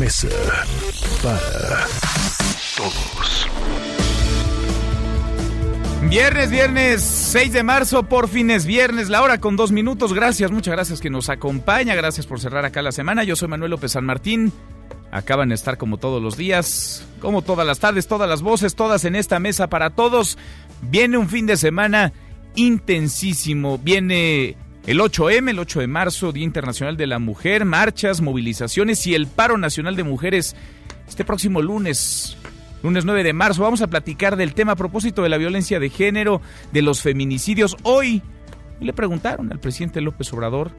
Mesa para Todos. Viernes, viernes 6 de marzo, por fin es viernes, la hora con dos minutos. Gracias, muchas gracias que nos acompaña. Gracias por cerrar acá la semana. Yo soy Manuel López San Martín. Acaban de estar como todos los días, como todas las tardes, todas las voces, todas en esta mesa para todos. Viene un fin de semana intensísimo. Viene el 8M, el 8 de marzo, Día Internacional de la Mujer, marchas, movilizaciones y el paro nacional de mujeres este próximo lunes. Lunes 9 de marzo vamos a platicar del tema a propósito de la violencia de género, de los feminicidios. Hoy le preguntaron al presidente López Obrador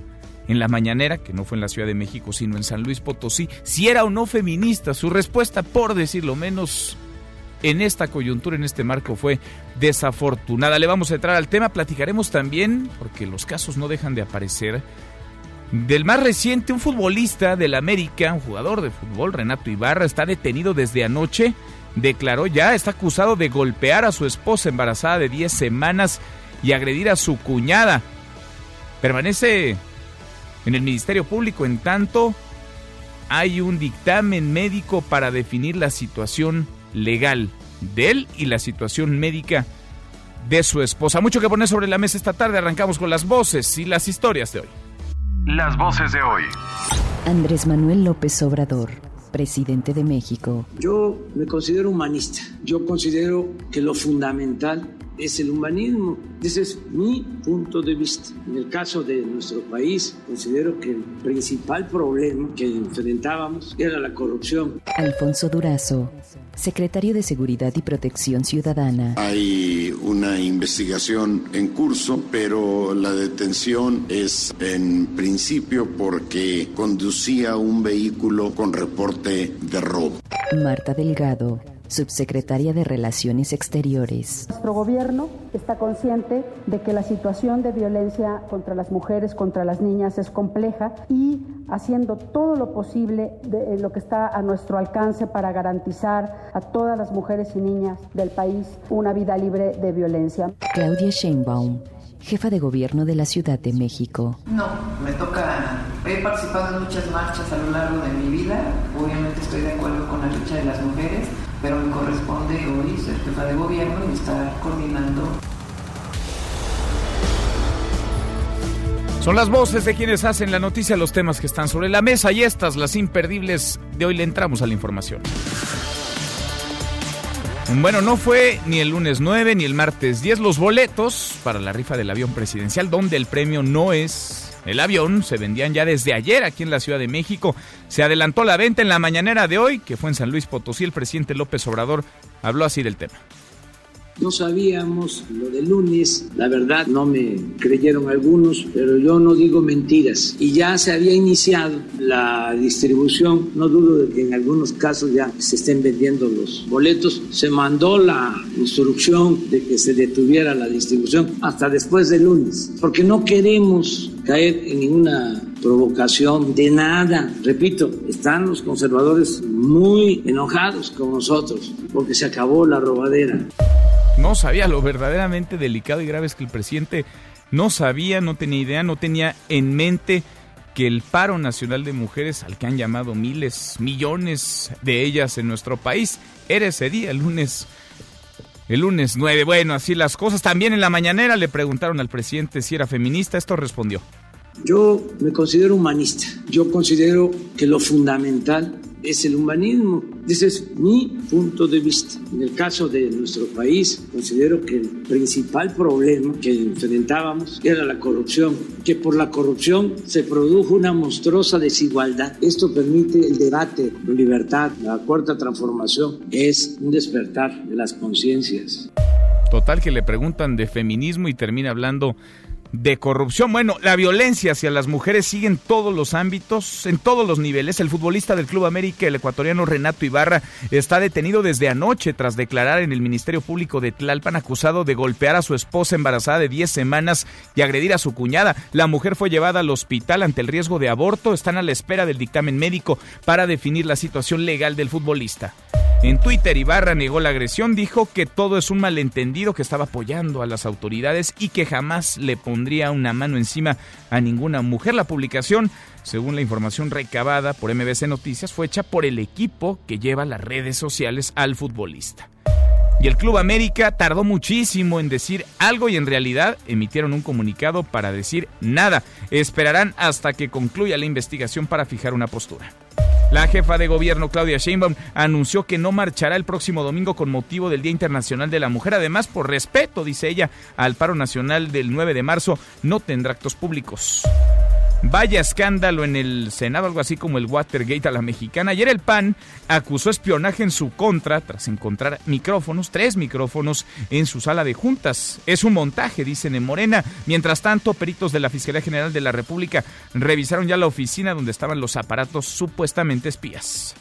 en la mañanera, que no fue en la Ciudad de México, sino en San Luis Potosí, si era o no feminista. Su respuesta, por decirlo menos, en esta coyuntura, en este marco, fue desafortunada. Le vamos a entrar al tema, platicaremos también, porque los casos no dejan de aparecer, del más reciente, un futbolista del América, un jugador de fútbol, Renato Ibarra, está detenido desde anoche. Declaró ya, está acusado de golpear a su esposa embarazada de 10 semanas y agredir a su cuñada. Permanece en el Ministerio Público, en tanto hay un dictamen médico para definir la situación legal de él y la situación médica de su esposa. Mucho que poner sobre la mesa esta tarde. Arrancamos con las voces y las historias de hoy. Las voces de hoy. Andrés Manuel López Obrador, presidente de México. Yo me considero humanista. Yo considero que lo fundamental es el humanismo. Ese es mi punto de vista. En el caso de nuestro país, considero que el principal problema que enfrentábamos era la corrupción. Alfonso Durazo, secretario de Seguridad y Protección Ciudadana. Hay una investigación en curso, pero la detención es en principio porque conducía un vehículo con reporte de robo. Marta Delgado, subsecretaria de Relaciones Exteriores. Nuestro gobierno está consciente de que la situación de violencia contra las mujeres, contra las niñas es compleja y haciendo todo lo posible de lo que está a nuestro alcance para garantizar a todas las mujeres y niñas del país una vida libre de violencia. Claudia Sheinbaum, jefa de gobierno de la Ciudad de México. No, me toca. He participado en muchas marchas a lo largo de mi vida. Obviamente estoy de acuerdo con la lucha de las mujeres, pero me corresponde hoy ser jefa de gobierno y estar coordinando. Son las voces de quienes hacen la noticia, los temas que están sobre la mesa y estas, las imperdibles. De hoy le entramos a la información. Bueno, no fue ni el lunes 9 ni el martes 10 los boletos para la rifa del avión presidencial, donde el premio no es el avión. Se vendían ya desde ayer aquí en la Ciudad de México. Se adelantó la venta en la mañanera de hoy, que fue en San Luis Potosí. El presidente López Obrador habló así del tema. No sabíamos lo del lunes, la verdad no me creyeron algunos, pero yo no digo mentiras. Y ya se había iniciado la distribución, no dudo de que en algunos casos ya se estén vendiendo los boletos. Se mandó la instrucción de que se detuviera la distribución hasta después del lunes, porque no queremos caer en ninguna provocación de nada. Repito, están los conservadores muy enojados con nosotros porque se acabó la robadera. No sabía lo verdaderamente delicado y grave es que el presidente no sabía, no tenía idea, no tenía en mente que el paro nacional de mujeres, al que han llamado miles, millones de ellas en nuestro país, era ese día, el lunes. El lunes 9. Bueno, así las cosas. También en la mañanera le preguntaron al presidente si era feminista. Esto respondió. Yo me considero humanista. Yo considero que lo fundamental es el humanismo. Ese es mi punto de vista. En el caso de nuestro país, considero que el principal problema que enfrentábamos era la corrupción, que por la corrupción se produjo una monstruosa desigualdad. Esto permite el debate, la libertad, la cuarta transformación es un despertar de las conciencias. Total que le preguntan de feminismo y termina hablando de corrupción. Bueno, la violencia hacia las mujeres sigue en todos los ámbitos, en todos los niveles. El futbolista del Club América, el ecuatoriano Renato Ibarra, está detenido desde anoche tras declarar en el Ministerio Público de Tlalpan acusado de golpear a su esposa embarazada de 10 semanas y agredir a su cuñada. La mujer fue llevada al hospital ante el riesgo de aborto. Están a la espera del dictamen médico para definir la situación legal del futbolista. En Twitter, Ibarra negó la agresión, dijo que todo es un malentendido, que estaba apoyando a las autoridades y que jamás le pondría una mano encima a ninguna mujer. La publicación, según la información recabada por MBC Noticias, fue hecha por el equipo que lleva las redes sociales al futbolista. Y el Club América tardó muchísimo en decir algo y en realidad emitieron un comunicado para decir nada. Esperarán hasta que concluya la investigación para fijar una postura. La jefa de gobierno Claudia Sheinbaum anunció que no marchará el próximo domingo con motivo del Día Internacional de la Mujer. Además, por respeto, dice ella, al paro nacional del 9 de marzo, no tendrá actos públicos. Vaya escándalo en el Senado, algo así como el Watergate a la mexicana. Ayer el PAN acusó espionaje en su contra tras encontrar micrófonos, tres micrófonos en su sala de juntas. Es un montaje, dicen en Morena. Mientras tanto, peritos de la Fiscalía General de la República revisaron ya la oficina donde estaban los aparatos supuestamente espías.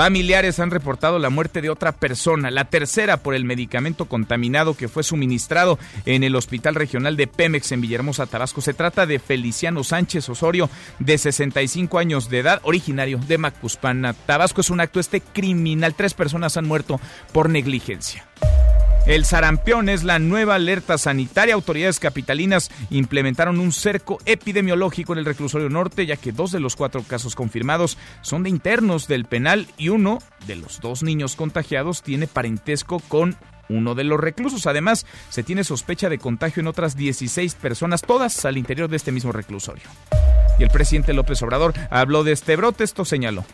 Familiares han reportado la muerte de otra persona, la tercera por el medicamento contaminado que fue suministrado en el Hospital Regional de Pemex en Villahermosa, Tabasco. Se trata de Feliciano Sánchez Osorio, de 65 años de edad, originario de Macuspana. Tabasco es un acto este criminal. Tres personas han muerto por negligencia. El sarampión es la nueva alerta sanitaria. Autoridades capitalinas implementaron un cerco epidemiológico en el reclusorio norte, ya que dos de los cuatro casos confirmados son de internos del penal y uno de los dos niños contagiados tiene parentesco con uno de los reclusos. Además, se tiene sospecha de contagio en otras 16 personas, todas al interior de este mismo reclusorio. Y el presidente López Obrador habló de este brote, esto señaló.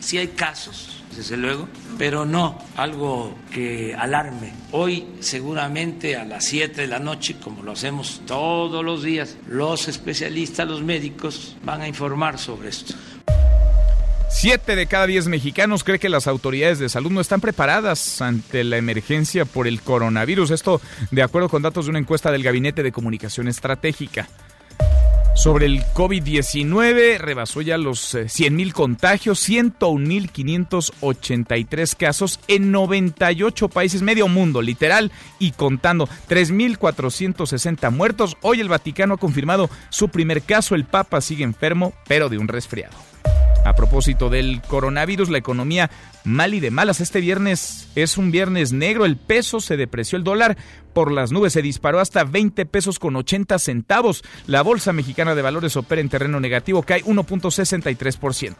Si hay casos, desde luego, pero no algo que alarme. Hoy seguramente a las 7 de la noche, como lo hacemos todos los días, los especialistas, los médicos van a informar sobre esto. Siete de cada diez mexicanos cree que las autoridades de salud no están preparadas ante la emergencia por el coronavirus. Esto de acuerdo con datos de una encuesta del Gabinete de Comunicación Estratégica sobre el COVID-19. Rebasó ya los 100.000 eh, contagios, 101.583 casos en 98 países, medio mundo, literal, y contando 3.460 muertos. Hoy el Vaticano ha confirmado su primer caso. El Papa sigue enfermo, pero de un resfriado. A propósito del coronavirus, la economía mal y de malas. Este viernes es un viernes negro. El peso se depreció, el dólar por las nubes se disparó hasta 20 pesos con 80 centavos. La Bolsa Mexicana de Valores opera en terreno negativo, cae 1.63%.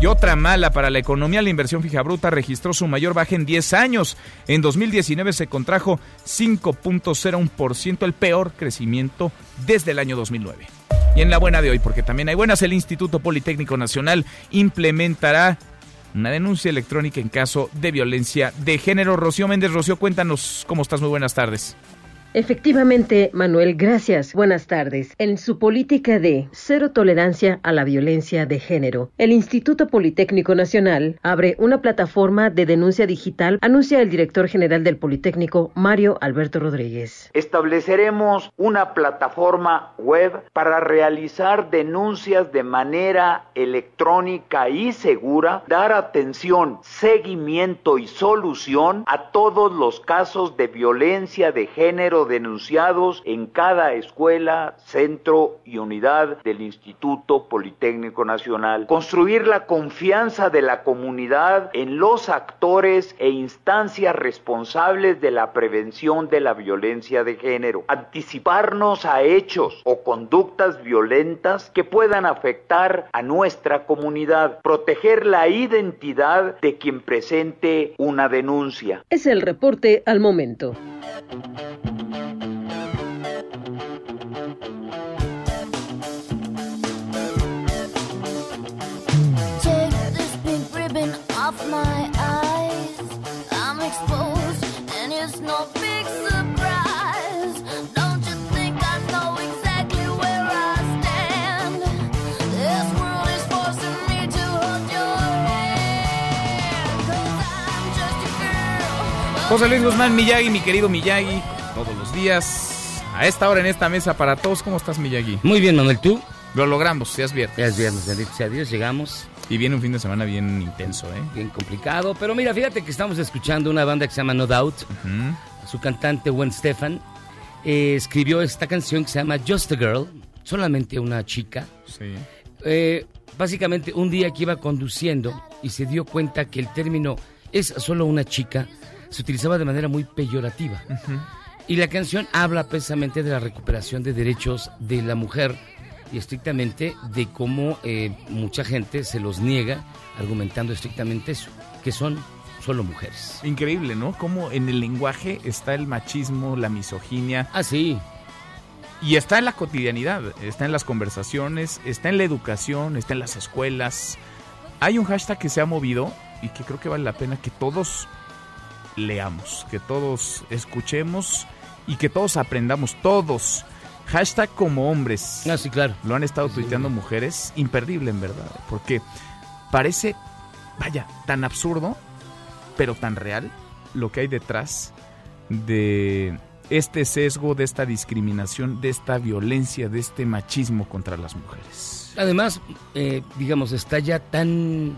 Y otra mala para la economía, la inversión fija bruta registró su mayor baja en 10 años. En 2019 se contrajo 5.01%, el peor crecimiento desde el año 2009. Y en la buena de hoy, porque también hay buenas, el Instituto Politécnico Nacional implementará una denuncia electrónica en caso de violencia de género. Rocío Méndez, Rocío, cuéntanos cómo estás. Muy buenas tardes. Efectivamente, Manuel, gracias. Buenas tardes. En su política de cero tolerancia a la violencia de género, el Instituto Politécnico Nacional abre una plataforma de denuncia digital, anuncia el director general del Politécnico, Mario Alberto Rodríguez. Estableceremos una plataforma web para realizar denuncias de manera electrónica y segura, dar atención, seguimiento y solución a todos los casos de violencia de género denunciados en cada escuela, centro y unidad del Instituto Politécnico Nacional. Construir la confianza de la comunidad en los actores e instancias responsables de la prevención de la violencia de género. Anticiparnos a hechos o conductas violentas que puedan afectar a nuestra comunidad. Proteger la identidad de quien presente una denuncia. Es el reporte al momento. José Luis Guzmán Miyagi, mi querido Miyagi, todos los días A esta hora en esta mesa para todos, ¿cómo estás, Miyagi? Muy bien, Manuel, ¿tú? Lo logramos, ya es viernes. Ya es viernes, bendito sea Dios, llegamos. Y viene un fin de semana bien intenso, ¿eh? Bien complicado, pero mira, fíjate que estamos escuchando una banda que se llama No Doubt. Su cantante, Gwen Stefan, eh, escribió esta canción que se llama Just a Girl, solamente una chica. Sí. Eh, básicamente, un día que iba conduciendo y se dio cuenta que el término es solo una chica, se utilizaba de manera muy peyorativa. Y la canción habla precisamente de la recuperación de derechos de la mujer y estrictamente de cómo eh, mucha gente se los niega argumentando estrictamente eso, que son solo mujeres. Increíble, ¿no? Cómo en el lenguaje está el machismo, la misoginia. Ah, sí. Y está en la cotidianidad, está en las conversaciones, está en la educación, está en las escuelas. Hay un hashtag que se ha movido y que creo que vale la pena que todos leamos, que todos escuchemos y que todos aprendamos, todos. Hashtag como hombres. Ah, sí, claro. Lo han estado tuiteando mujeres. Imperdible, en verdad. Porque parece, vaya, tan absurdo, pero tan real lo que hay detrás de este sesgo, de esta discriminación, de esta violencia, de este machismo contra las mujeres. Además, eh, digamos, está ya tan...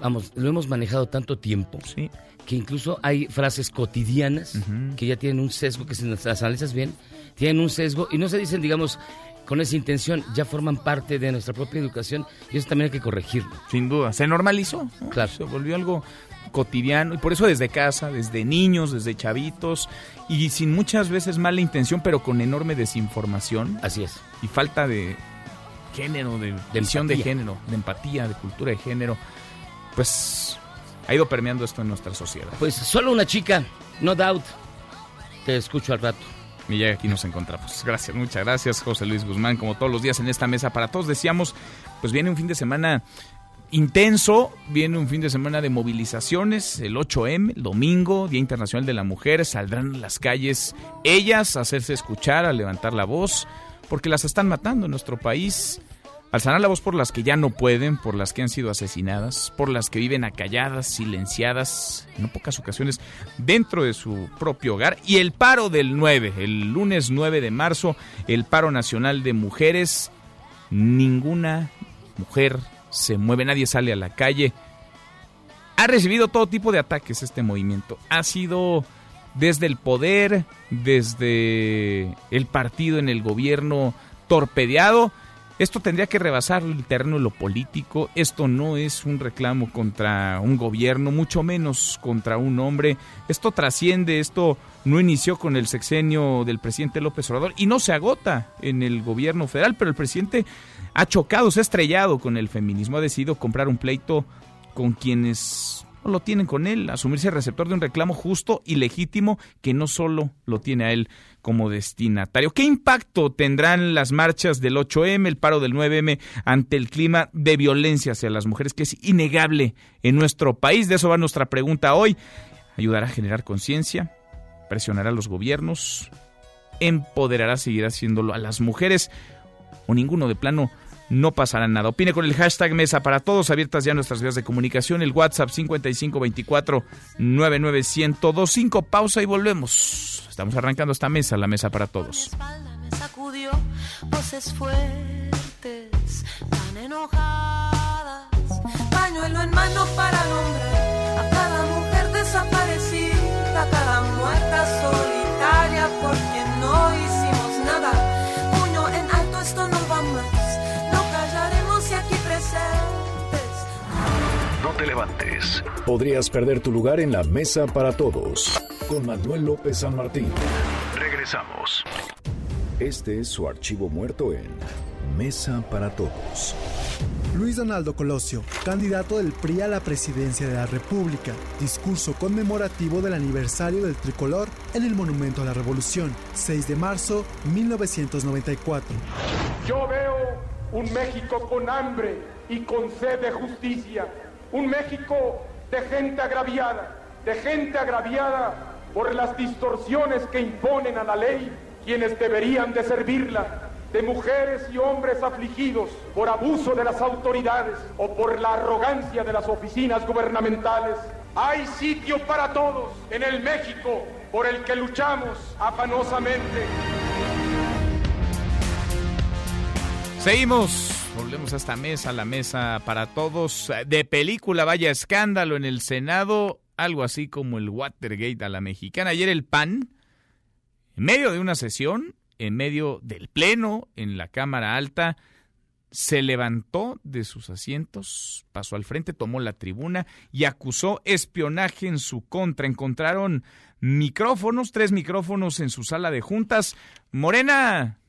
Vamos, lo hemos manejado tanto tiempo. Sí. Que incluso hay frases cotidianas que ya tienen un sesgo, que si las analizas bien, tienen un sesgo y no se dicen, digamos, con esa intención, ya forman parte de nuestra propia educación y eso también hay que corregirlo. Sin duda, se normalizó. ¿no? Claro. Se volvió algo cotidiano y por eso desde casa, desde niños, desde chavitos y sin muchas veces mala intención, pero con enorme desinformación. Así es. Y falta de género, de, De visión de género, de empatía, de cultura de género, pues ha ido permeando esto en nuestra sociedad. Pues solo una chica, no doubt. Te escucho al rato. Y ya aquí nos encontramos. Gracias, muchas gracias, José Luis Guzmán. Como todos los días en esta mesa para todos, decíamos, pues viene un fin de semana intenso, viene un fin de semana de movilizaciones, el 8M, el domingo, Día Internacional de la Mujer, saldrán a las calles ellas a hacerse escuchar, a levantar la voz, porque las están matando en nuestro país. Alzarán la voz por las que ya no pueden, por las que han sido asesinadas, por las que viven acalladas, silenciadas, en pocas ocasiones, dentro de su propio hogar. Y el paro del 9, el lunes 9 de marzo, el paro nacional de mujeres. Ninguna mujer se mueve, nadie sale a la calle. Ha recibido todo tipo de ataques este movimiento. Ha sido desde el poder, desde el partido en el gobierno torpedeado. Esto tendría que rebasar el terreno de lo político. Esto no es un reclamo contra un gobierno, mucho menos contra un hombre. Esto trasciende, esto no inició con el sexenio del presidente López Obrador y no se agota en el gobierno federal, pero el presidente ha chocado, se ha estrellado con el feminismo, ha decidido comprar un pleito con quienes no lo tienen con él, asumirse receptor de un reclamo justo y legítimo que no solo lo tiene a él como destinatario. ¿Qué impacto tendrán las marchas del 8M, el paro del 9M ante el clima de violencia hacia las mujeres que es innegable en nuestro país? De eso va nuestra pregunta hoy. ¿Ayudará a generar conciencia? ¿Presionará a los gobiernos? ¿Empoderará, seguir haciéndolo a las mujeres? ¿O ninguno de plano? No pasará nada. Opine con el hashtag Mesa para Todos, abiertas ya nuestras vías de comunicación, el WhatsApp 5524-99125. Pausa y volvemos. Estamos arrancando esta mesa, la Mesa para Todos. Pañuelo en mano para a cada mujer desaparecida, a cada muerta solitaria te levantes. Podrías perder tu lugar en la mesa para todos. Con Manuel López San Martín. Regresamos. Este es su archivo muerto en Mesa para Todos. Luis Donaldo Colosio, candidato del PRI a la presidencia de la República. Discurso conmemorativo del aniversario del tricolor en el Monumento a la Revolución, 6 de marzo 1994. Yo veo un México con hambre y con sed de justicia. Un México de gente agraviada, de gente agraviada por las distorsiones que imponen a la ley quienes deberían de servirla, de mujeres y hombres afligidos por abuso de las autoridades o por la arrogancia de las oficinas gubernamentales. Hay sitio para todos en el México por el que luchamos afanosamente. Seguimos, volvemos a esta mesa, la mesa para todos. De película, vaya escándalo en el Senado, algo así como el Watergate a la mexicana. Ayer el PAN, en medio de una sesión, en medio del Pleno, en la Cámara Alta, se levantó de sus asientos, pasó al frente, tomó la tribuna y acusó espionaje en su contra. Encontraron micrófonos, tres micrófonos en su sala de juntas. Morena,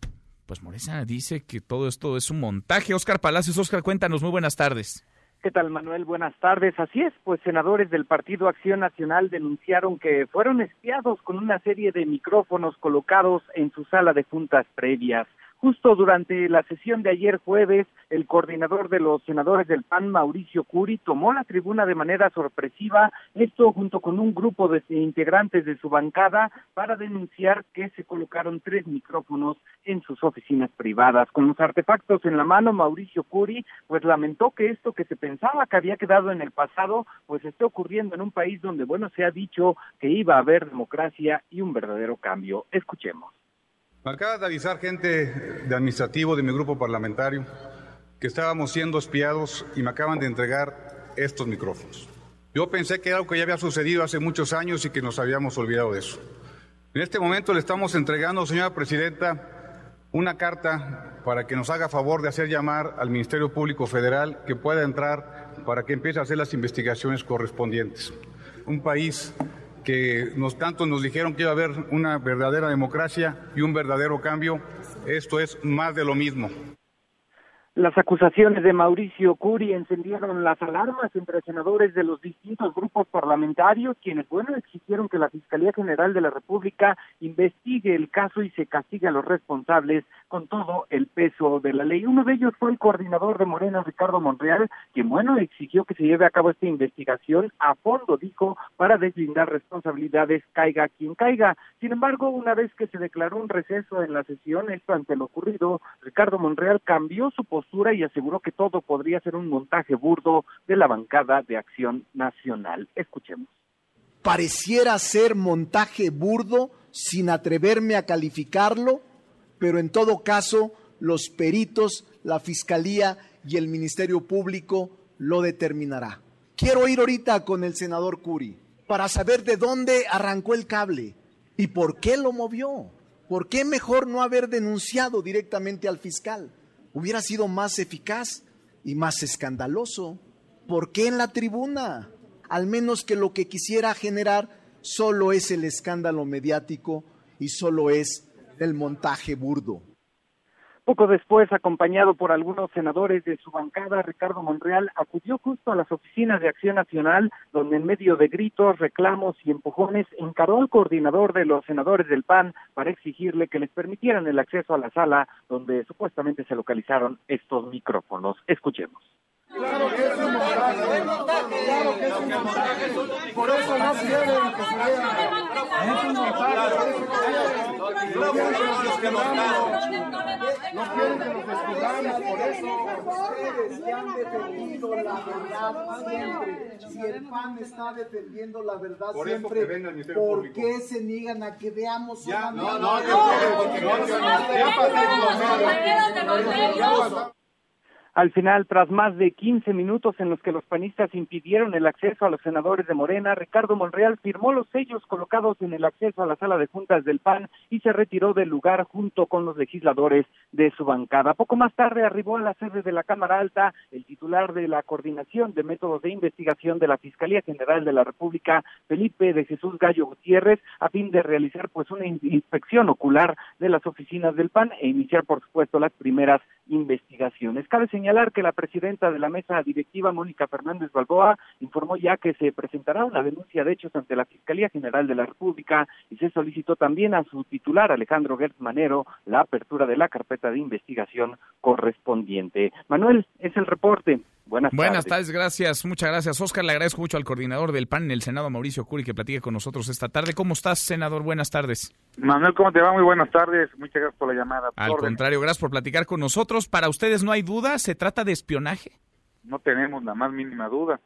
pues Morena dice que todo esto es un montaje. Oscar Palacios, Oscar, cuéntanos, muy buenas tardes. ¿Qué tal, Manuel? Buenas tardes. Así es, pues senadores del Partido Acción Nacional denunciaron que fueron espiados con una serie de micrófonos colocados en su sala de juntas previas. Justo durante la sesión de ayer jueves, el coordinador de los senadores del PAN, Mauricio Curi, tomó la tribuna de manera sorpresiva, esto junto con un grupo de integrantes de su bancada, para denunciar que se colocaron tres micrófonos en sus oficinas privadas. Con los artefactos en la mano, Mauricio Curi, pues lamentó que esto que se pensaba que había quedado en el pasado, pues esté ocurriendo en un país donde, bueno, se ha dicho que iba a haber democracia y un verdadero cambio. Escuchemos. Me acaba de avisar gente de administrativo de mi grupo parlamentario que estábamos siendo espiados y me acaban de entregar estos micrófonos. Yo pensé que era algo que ya había sucedido hace muchos años y que nos habíamos olvidado de eso. En este momento le estamos entregando, señora presidenta, una carta para que nos haga favor de hacer llamar al Ministerio Público Federal que pueda entrar para que empiece a hacer las investigaciones correspondientes. Un país que nos, tanto nos dijeron que iba a haber una verdadera democracia y un verdadero cambio. Esto es más de lo mismo. Las acusaciones de Mauricio Curi encendieron las alarmas entre senadores de los distintos grupos parlamentarios, quienes, bueno, exigieron que la Fiscalía General de la República investigue el caso y se castigue a los responsables con todo el peso de la ley. Uno de ellos fue el coordinador de Morena, Ricardo Monreal, quien, bueno, exigió que se lleve a cabo esta investigación a fondo, dijo, para deslindar responsabilidades, caiga quien caiga. Sin embargo, una vez que se declaró un receso en la sesión, esto ante lo ocurrido, Ricardo Monreal cambió su postura y aseguró que todo podría ser un montaje burdo de la bancada de Acción Nacional. Escuchemos. Pareciera ser montaje burdo sin atreverme a calificarlo, pero en todo caso los peritos, la Fiscalía y el Ministerio Público lo determinará. Quiero ir ahorita con el senador Curi para saber de dónde arrancó el cable y por qué lo movió. ¿Por qué mejor no haber denunciado directamente al fiscal? Hubiera sido más eficaz y más escandaloso. ¿Por qué en la tribuna? Al menos que lo que quisiera generar solo es el escándalo mediático y solo es el montaje burdo. Poco después, acompañado por algunos senadores de su bancada, Ricardo Monreal acudió justo a las oficinas de Acción Nacional, donde en medio de gritos, reclamos y empujones encaró al coordinador de los senadores del PAN para exigirle que les permitieran el acceso a la sala donde supuestamente se localizaron estos micrófonos. Escuchemos. Claro que es un montaje. Claro que es un montaje. Por eso no quieren que se vea. Es un montaje. No quieren que nos. No quieren que nos. Por eso. Ustedes que han defendido la verdad siempre. Si el PAN está defendiendo la verdad siempre, ¿por qué se niegan a que veamos ya, no, no, no, no, ya pasó. Al final, tras más de 15 minutos en los que los panistas impidieron el acceso a los senadores de Morena, Ricardo Monreal firmó los sellos colocados en el acceso a la sala de juntas del PAN y se retiró del lugar junto con los legisladores de su bancada. Poco más tarde arribó a la sede de la Cámara Alta el titular de la Coordinación de Métodos de Investigación de la Fiscalía General de la República, Felipe de Jesús Gallo Gutiérrez, a fin de realizar pues una inspección ocular de las oficinas del PAN e iniciar, por supuesto, las primeras investigaciones. Cabe señalar que la presidenta de la mesa directiva, Mónica Fernández Balboa, informó ya que se presentará una denuncia de hechos ante la Fiscalía General de la República y se solicitó también a su titular, Alejandro Gertz Manero, la apertura de la carpeta de investigación correspondiente. Manuel, es el reporte. Buenas, Buenas tardes. gracias, muchas gracias. Oscar, le agradezco mucho al coordinador del PAN en el Senado, Mauricio Curi, que platique con nosotros esta tarde. ¿Cómo estás, senador? Buenas tardes. Manuel, ¿cómo te va? Muy buenas tardes. Muchas gracias por la llamada. Al contrario, gracias por platicar con nosotros. Para ustedes no hay duda, ¿se trata de espionaje? No tenemos la más mínima duda.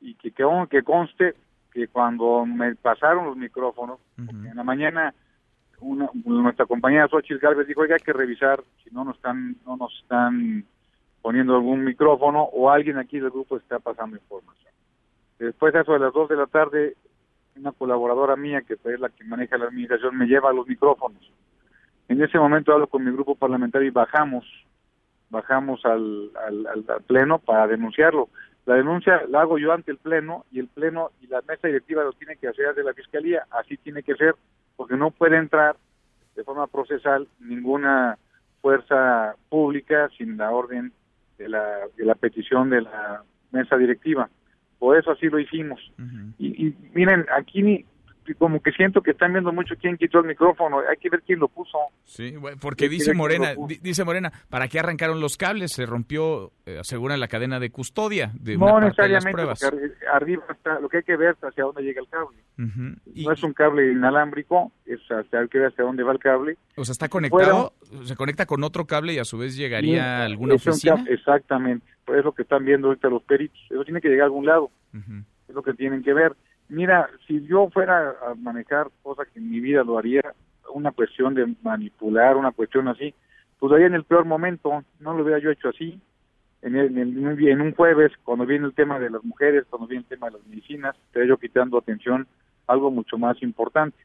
Y que, que, que conste que cuando me pasaron los micrófonos, en la mañana una, nuestra compañera Xochitl Galvez dijo, oiga, hay que revisar si no nos están, no nos están poniendo algún micrófono o alguien aquí del grupo está pasando información. Después de eso de las dos de la tarde, una colaboradora mía, que es la que maneja la administración, me lleva los micrófonos. En ese momento hablo con mi grupo parlamentario y bajamos, bajamos al, al, al, pleno para denunciarlo. La denuncia la hago yo ante el pleno y el pleno y la mesa directiva lo tiene que hacer de la fiscalía. Así tiene que ser, porque no puede entrar de forma procesal ninguna fuerza pública sin la orden de la, de la petición de la mesa directiva. Por eso así lo hicimos. y, y, miren, aquí ni, como que siento que están viendo mucho quién quitó el micrófono. Hay que ver quién lo puso. Sí, porque dice Morena, dice Morena, ¿para qué arrancaron los cables? Se rompió, eh, asegura la cadena de custodia de No necesariamente, arriba está, lo que hay que ver hacia dónde llega el cable. No es un cable inalámbrico, es hacia, hay que ver hacia dónde va el cable. O sea, está conectado, se conecta con otro cable y a su vez llegaría a alguna oficina. exactamente, pues es lo que están viendo ahorita los peritos. Eso tiene que llegar a algún lado. Es lo que tienen que ver Mira, si yo fuera a manejar cosa que en mi vida lo haría, una cuestión de manipular, una cuestión así, pues haría en el peor momento, no lo hubiera yo hecho así, en, el, en, un jueves, cuando viene el tema de las mujeres, cuando viene el tema de las medicinas, estaría yo quitando atención algo mucho más importante,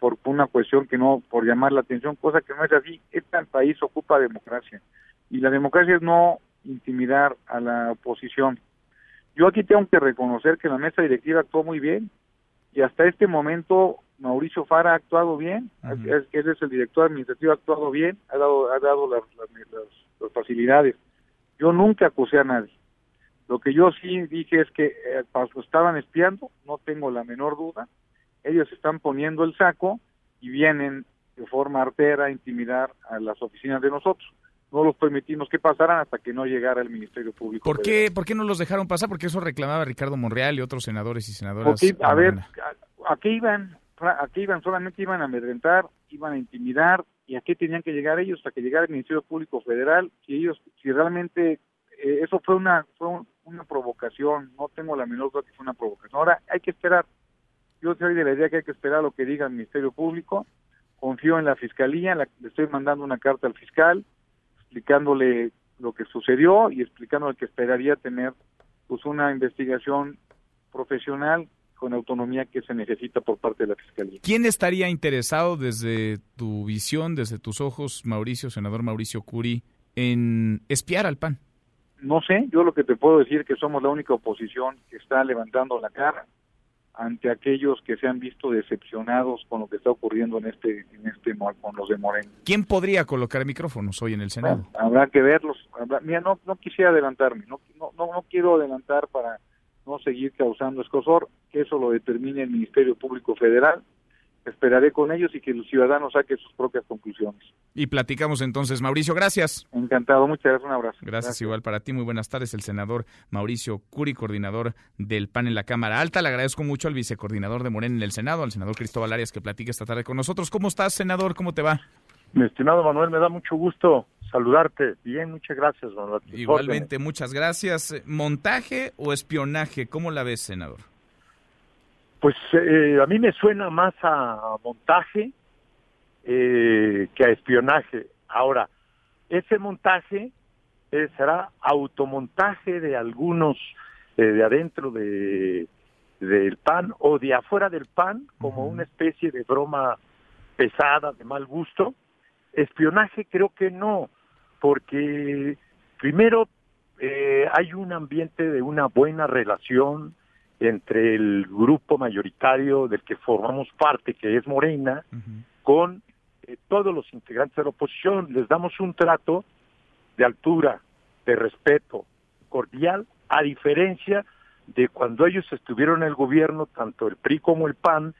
por una cuestión que no, por llamar la atención, cosa que no es así, este país ocupa democracia, y la democracia es no intimidar a la oposición, yo aquí tengo que reconocer que la mesa directiva actuó muy bien y hasta este momento Mauricio Fara ha actuado bien, es, él es el director administrativo, ha actuado bien, ha dado, ha dado las, las, facilidades. Yo nunca acusé a nadie. Lo que yo sí dije es que eh, estaban espiando, no tengo la menor duda. Ellos están poniendo el saco y vienen de forma artera a intimidar a las oficinas de nosotros no los permitimos que pasaran hasta que no llegara el Ministerio Público. ¿Por qué, ¿por qué no los dejaron pasar? Porque eso reclamaba Ricardo Monreal y otros senadores y senadoras. a ver, ¿a, qué iban? ¿A qué iban? Solamente iban a amedrentar, iban a intimidar, y a qué tenían que llegar ellos hasta que llegara el Ministerio Público Federal. Si ellos, si realmente eh, eso fue una, fue una provocación, no tengo la menor duda que fue una provocación. Ahora hay que esperar. Yo soy de la idea que hay que esperar lo que diga el Ministerio Público. Confío en la Fiscalía, le estoy mandando una carta al fiscal explicándole lo que sucedió y explicándole que esperaría tener pues una investigación profesional con autonomía que se necesita por parte de la Fiscalía. ¿Quién estaría interesado desde tu visión, desde tus ojos, Mauricio, senador Mauricio Curi, en espiar al PAN? No sé, yo lo que te puedo decir es que somos la única oposición que está levantando la cara ante aquellos que se han visto decepcionados con lo que está ocurriendo en este en este con los de Moreno. ¿Quién podría colocar micrófonos hoy en el Senado? habrá que verlos. mira, no no quisiera adelantarme, no, no no quiero adelantar para no seguir causando escosor, que eso lo determine el Ministerio Público Federal esperaré con ellos y que los ciudadanos saquen sus propias conclusiones. Y platicamos entonces. Mauricio, gracias. Encantado, muchas gracias, un abrazo. Gracias, igual para ti, muy buenas tardes. El senador Mauricio Curi, coordinador del PAN en la Cámara Alta. Le agradezco mucho al vicecoordinador de Morena en el Senado, al senador Cristóbal Arias, que platique esta tarde con nosotros. ¿Cómo estás, senador? ¿Cómo te va? Mi estimado Manuel, me da mucho gusto saludarte. Bien, muchas gracias, Manuel. Igualmente, muchas gracias. ¿Montaje o espionaje? ¿Cómo la ves, senador? Pues eh, a mí me suena más a montaje eh, que a espionaje. Ahora, ese montaje eh, será automontaje de algunos de adentro de del PAN o de afuera del PAN como una especie de broma pesada de mal gusto. Espionaje creo que no, porque primero hay un ambiente de una buena relación entre el grupo mayoritario del que formamos parte, que es Morena, con eh, todos los integrantes de la oposición. Les damos un trato de altura, de respeto, cordial, a diferencia de cuando ellos estuvieron en el gobierno, tanto el PRI como el PAN,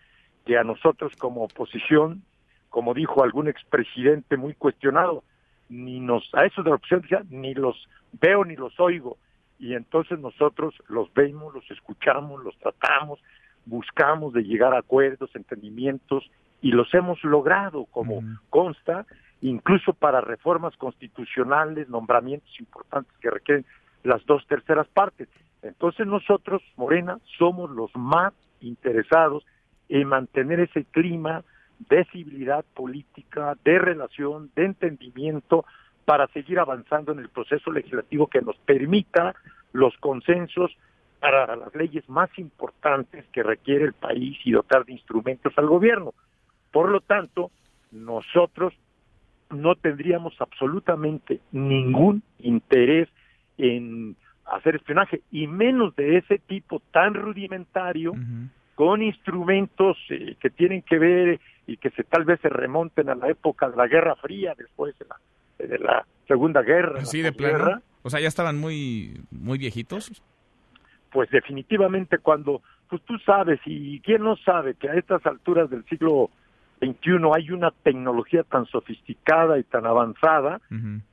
que a nosotros como oposición, como dijo algún expresidente muy cuestionado, ni nos, a esos de la oposición, ni los veo ni los oigo y entonces nosotros los vemos, los escuchamos, los tratamos, buscamos de llegar a acuerdos, entendimientos y los hemos logrado como consta, incluso para reformas constitucionales, nombramientos importantes que requieren las dos terceras partes. Entonces nosotros, Morena, somos los más interesados en mantener ese clima de civilidad política, de relación, de entendimiento, para seguir avanzando en el proceso legislativo que nos permita los consensos para las leyes más importantes que requiere el país y dotar de instrumentos al gobierno. Por lo tanto, nosotros no tendríamos absolutamente ningún interés en hacer espionaje y menos de ese tipo tan rudimentario con instrumentos eh, que tienen que ver y que se tal vez se remonten a la época de la Guerra Fría después de la, de la Segunda Guerra. Sí, de plano. O sea, ya estaban muy muy viejitos. Pues definitivamente cuando pues tú sabes y quién no sabe que a estas alturas del siglo 21 hay una tecnología tan sofisticada y tan avanzada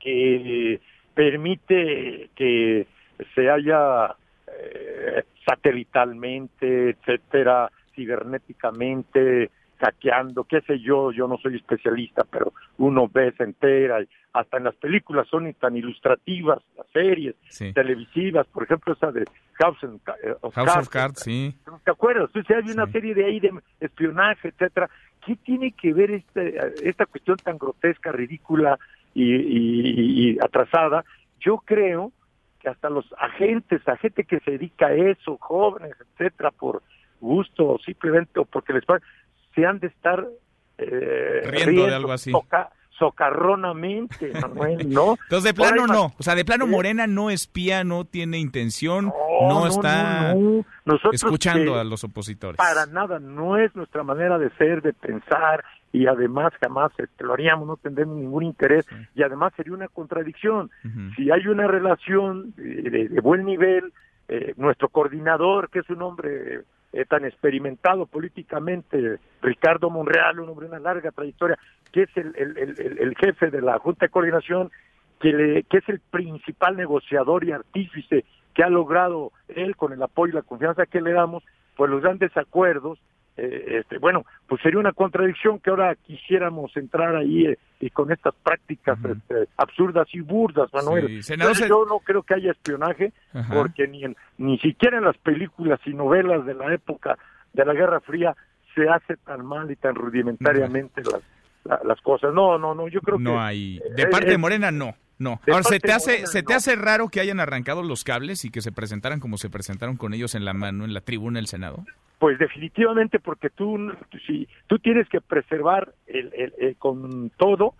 que permite que se haya eh, satelitalmente, etcétera, cibernéticamente, hackeando, qué sé yo, yo no soy especialista, pero uno ve, se entera, y hasta en las películas son tan ilustrativas, las series televisivas, por ejemplo esa de House, eh, of, Cards, Cards, sí. ¿Te acuerdas? O sea, una serie de ahí de espionaje, etcétera. ¿Qué tiene que ver este, esta cuestión tan grotesca, ridícula y, y atrasada? Yo creo que hasta los agentes, la gente que se dedica a eso, jóvenes, etcétera, por gusto o simplemente o porque les pagan, se han de estar eh, riendo, de algo así. socarronamente, Manuel, ¿no? Entonces, de plano no. O sea, de plano Morena no espía, no tiene intención, no, está escuchando a los opositores. Para nada, no es nuestra manera de ser, de pensar, y además jamás este, lo haríamos, no tendremos ningún interés, y además sería una contradicción. Si hay una relación de, buen nivel, eh, nuestro coordinador, que es un hombre eh, tan experimentado políticamente, Ricardo Monreal, un hombre de una larga trayectoria, que es el, jefe de la Junta de Coordinación, que, le, que es el principal negociador y artífice que ha logrado él con el apoyo y la confianza que le damos, pues los grandes acuerdos eh, este, bueno, pues sería una contradicción que ahora quisiéramos entrar ahí eh, y con estas prácticas este, absurdas y burdas, Manuel. Yo no creo que haya espionaje, porque ni, ni siquiera en las películas y novelas de la época de la Guerra Fría se hace tan mal y tan rudimentariamente las, las cosas. No, no, no, yo creo que... No hay... De parte de Morena, no. No. Ahora, ¿se te, hace, ¿se te hace raro que hayan arrancado los cables y que se presentaran como se presentaron con ellos en la mano, en la tribuna del Senado? Pues definitivamente porque tú, si, tú tienes que preservar el, el, con todo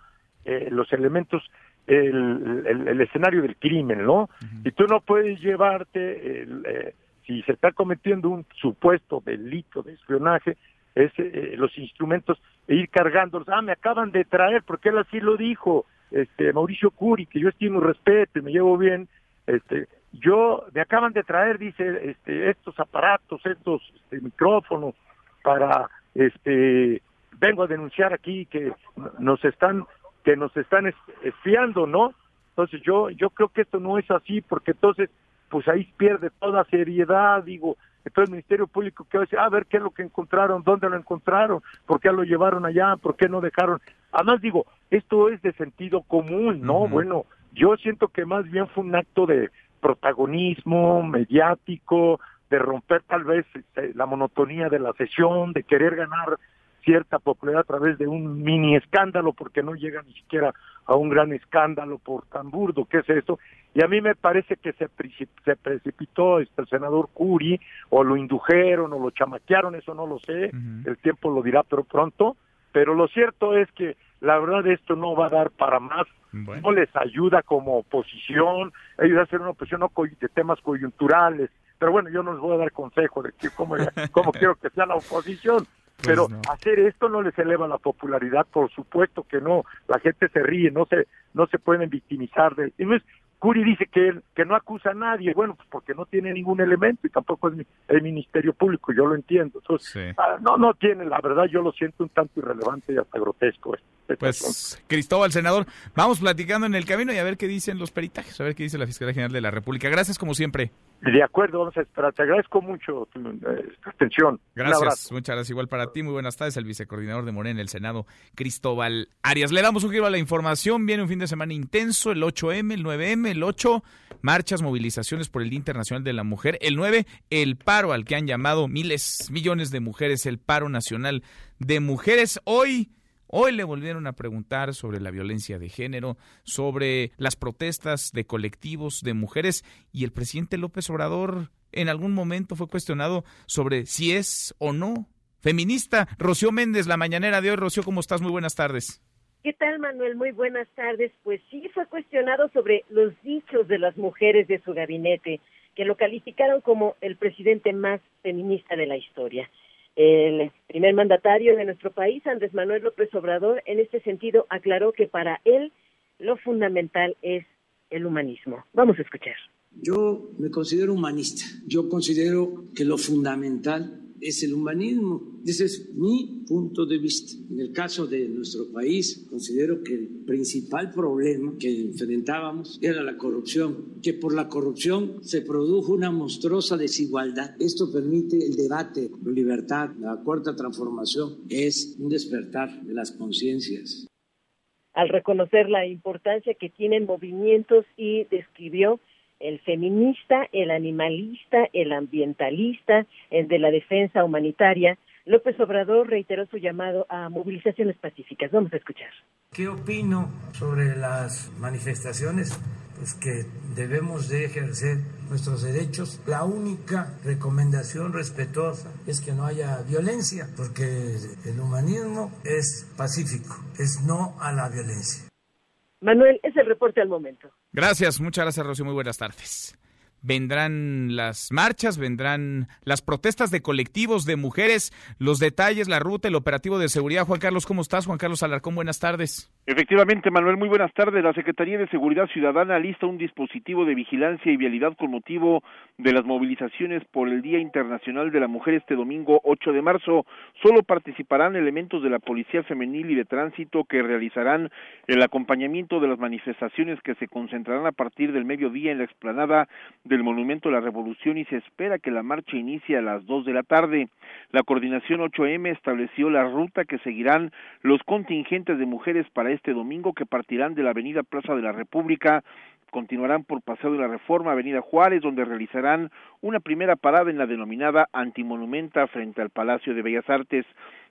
eh, los elementos, el, el, escenario del crimen, ¿no? Y tú no puedes llevarte, eh, si se está cometiendo un supuesto delito de espionaje, es, eh, los instrumentos e ir cargándolos. Ah, me acaban de traer, porque él así lo dijo este Mauricio Curi, que yo estimo respeto y me llevo bien, este yo me acaban de traer dice este estos aparatos, estos este, micrófonos para este vengo a denunciar aquí que nos están que nos están espiando, ¿no? Entonces yo yo creo que esto no es así porque entonces pues ahí pierde toda seriedad, digo, entonces el Ministerio Público que va a decir, a ver qué es lo que encontraron, dónde lo encontraron, por qué lo llevaron allá, por qué no dejaron. Además digo, esto es de sentido común, ¿no? Bueno, yo siento que más bien fue un acto de protagonismo mediático, de romper tal vez este, la monotonía de la sesión, de querer ganar cierta popularidad a través de un mini escándalo, porque no llega ni siquiera a un gran escándalo por tan burdo que es esto. Y a mí me parece que se, se precipitó este, el senador Curi, o lo indujeron, o lo chamaquearon, eso no lo sé, el tiempo lo dirá, pero pronto. Pero lo cierto es que la verdad esto no va a dar para más, no les ayuda como oposición, ellos hacen una oposición no de temas coyunturales, pero bueno, yo no les voy a dar consejo de cómo, cómo quiero que sea la oposición, pues pero hacer esto no les eleva la popularidad, por supuesto que no. La gente se ríe, no se no se pueden victimizar de. Y no es, Curi dice que que no acusa a nadie, bueno, pues porque no tiene ningún elemento y tampoco es el Ministerio Público, yo lo entiendo. Entonces, ah, no no tiene, la verdad yo lo siento un tanto irrelevante y hasta grotesco. Este, pues Cristóbal, senador, vamos platicando en el camino y a ver qué dicen los peritajes, a ver qué dice la Fiscalía General de la República. Gracias como siempre. De acuerdo, vamos a esperar. Te agradezco mucho tu, eh, atención. Gracias, muchas gracias. Igual para ti, muy buenas tardes. El vicecoordinador de Morena en el Senado, Cristóbal Arias. Le damos un giro a la información. Viene un fin de semana intenso, el 8M, el 9M, el 8, marchas, movilizaciones por el Día Internacional de la Mujer. El 9, el paro al que han llamado miles, millones de mujeres, el paro nacional de mujeres. Hoy Hoy le volvieron a preguntar sobre la violencia de género, sobre las protestas de colectivos de mujeres y el presidente López Obrador en algún momento fue cuestionado sobre si es o no feminista. Rocío Méndez, la mañanera de hoy. Rocío, ¿cómo estás? Muy buenas tardes. ¿Qué tal, Manuel? Muy buenas tardes. Pues sí, fue cuestionado sobre los dichos de las mujeres de su gabinete, que lo calificaron como el presidente más feminista de la historia. El primer mandatario de nuestro país, Andrés Manuel López Obrador, en este sentido aclaró que para él lo fundamental es el humanismo. Vamos a escuchar. Yo me considero humanista. Yo considero que lo fundamental es el humanismo. Ese es mi punto de vista. En el caso de nuestro país, considero que el principal problema que enfrentábamos era la corrupción, que por la corrupción se produjo una monstruosa desigualdad. Esto permite el debate, la libertad, la cuarta transformación es un despertar de las conciencias. Al reconocer la importancia que tienen movimientos y describió el feminista, el animalista, el ambientalista, el de la defensa humanitaria, López Obrador reiteró su llamado a movilizaciones pacíficas. Vamos a escuchar. ¿Qué opino sobre las manifestaciones? Pues que debemos de ejercer nuestros derechos. La única recomendación respetuosa es que no haya violencia, porque el humanismo es pacífico, es no a la violencia. Manuel, es el reporte al momento. Gracias, muchas gracias, Rocío. Muy buenas tardes. Vendrán las marchas, vendrán las protestas de colectivos de mujeres, los detalles, la ruta, el operativo de seguridad. Juan Carlos, ¿cómo estás? Juan Carlos Alarcón, buenas tardes. Efectivamente, Manuel, muy buenas tardes. La Secretaría de Seguridad Ciudadana lista un dispositivo de vigilancia y vialidad con motivo de las movilizaciones por el Día Internacional de la Mujer este domingo 8 de marzo. Solo participarán elementos de la Policía Femenil y de Tránsito que realizarán el acompañamiento de las manifestaciones que se concentrarán a partir del mediodía en la explanada del Monumento a la Revolución y se espera que la marcha inicie a las 2 de la tarde. La Coordinación 8M estableció la ruta que seguirán los contingentes de mujeres para este domingo que partirán de la Avenida Plaza de la República continuarán por Paseo de la Reforma, Avenida Juárez, donde realizarán una primera parada en la denominada Antimonumenta frente al Palacio de Bellas Artes.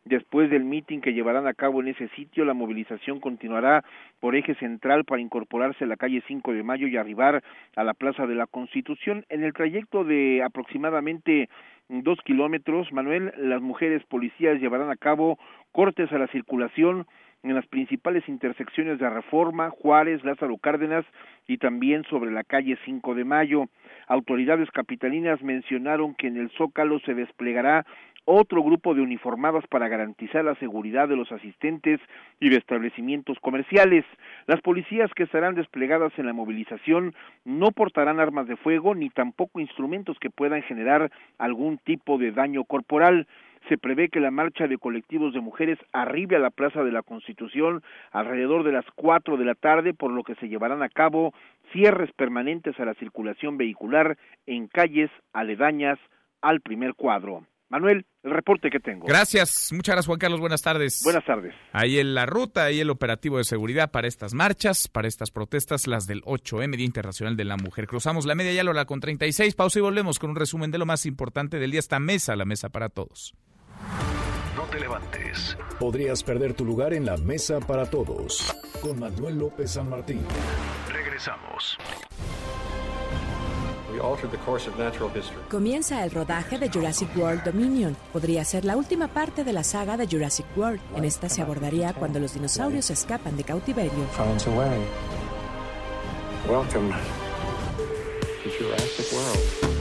Después del mitin que llevarán a cabo en ese sitio, la movilización continuará por eje central para incorporarse a la calle 5 de Mayo y arribar a la Plaza de la Constitución. En el trayecto de aproximadamente dos kilómetros, Manuel, las mujeres policías llevarán a cabo cortes a la circulación en las principales intersecciones de Reforma, Juárez, Lázaro Cárdenas y también sobre la calle 5 de Mayo. Autoridades capitalinas mencionaron que en el Zócalo se desplegará otro grupo de uniformadas para garantizar la seguridad de los asistentes y de establecimientos comerciales. Las policías que estarán desplegadas en la movilización no portarán armas de fuego ni tampoco instrumentos que puedan generar algún tipo de daño corporal se prevé que la marcha de colectivos de mujeres arribe a la Plaza de la Constitución alrededor de las cuatro de la tarde, por lo que se llevarán a cabo cierres permanentes a la circulación vehicular en calles aledañas al primer cuadro. Manuel, el reporte que tengo. Gracias, muchas gracias Juan Carlos, buenas tardes. Buenas tardes. Ahí en la ruta, ahí el operativo de seguridad para estas marchas, para estas protestas, las del 8M, Día Internacional de la Mujer. Cruzamos la media ya la hora con 36, pausa y volvemos con un resumen de lo más importante del día, esta mesa, la mesa para todos. No te levantes. Podrías perder tu lugar en la mesa para todos. Con Manuel López San Martín. Regresamos. Comienza el rodaje de Jurassic World Dominion. Podría ser la última parte de la saga de Jurassic World. En esta se abordaría cuando los dinosaurios escapan de cautiverio. Welcome to Jurassic World.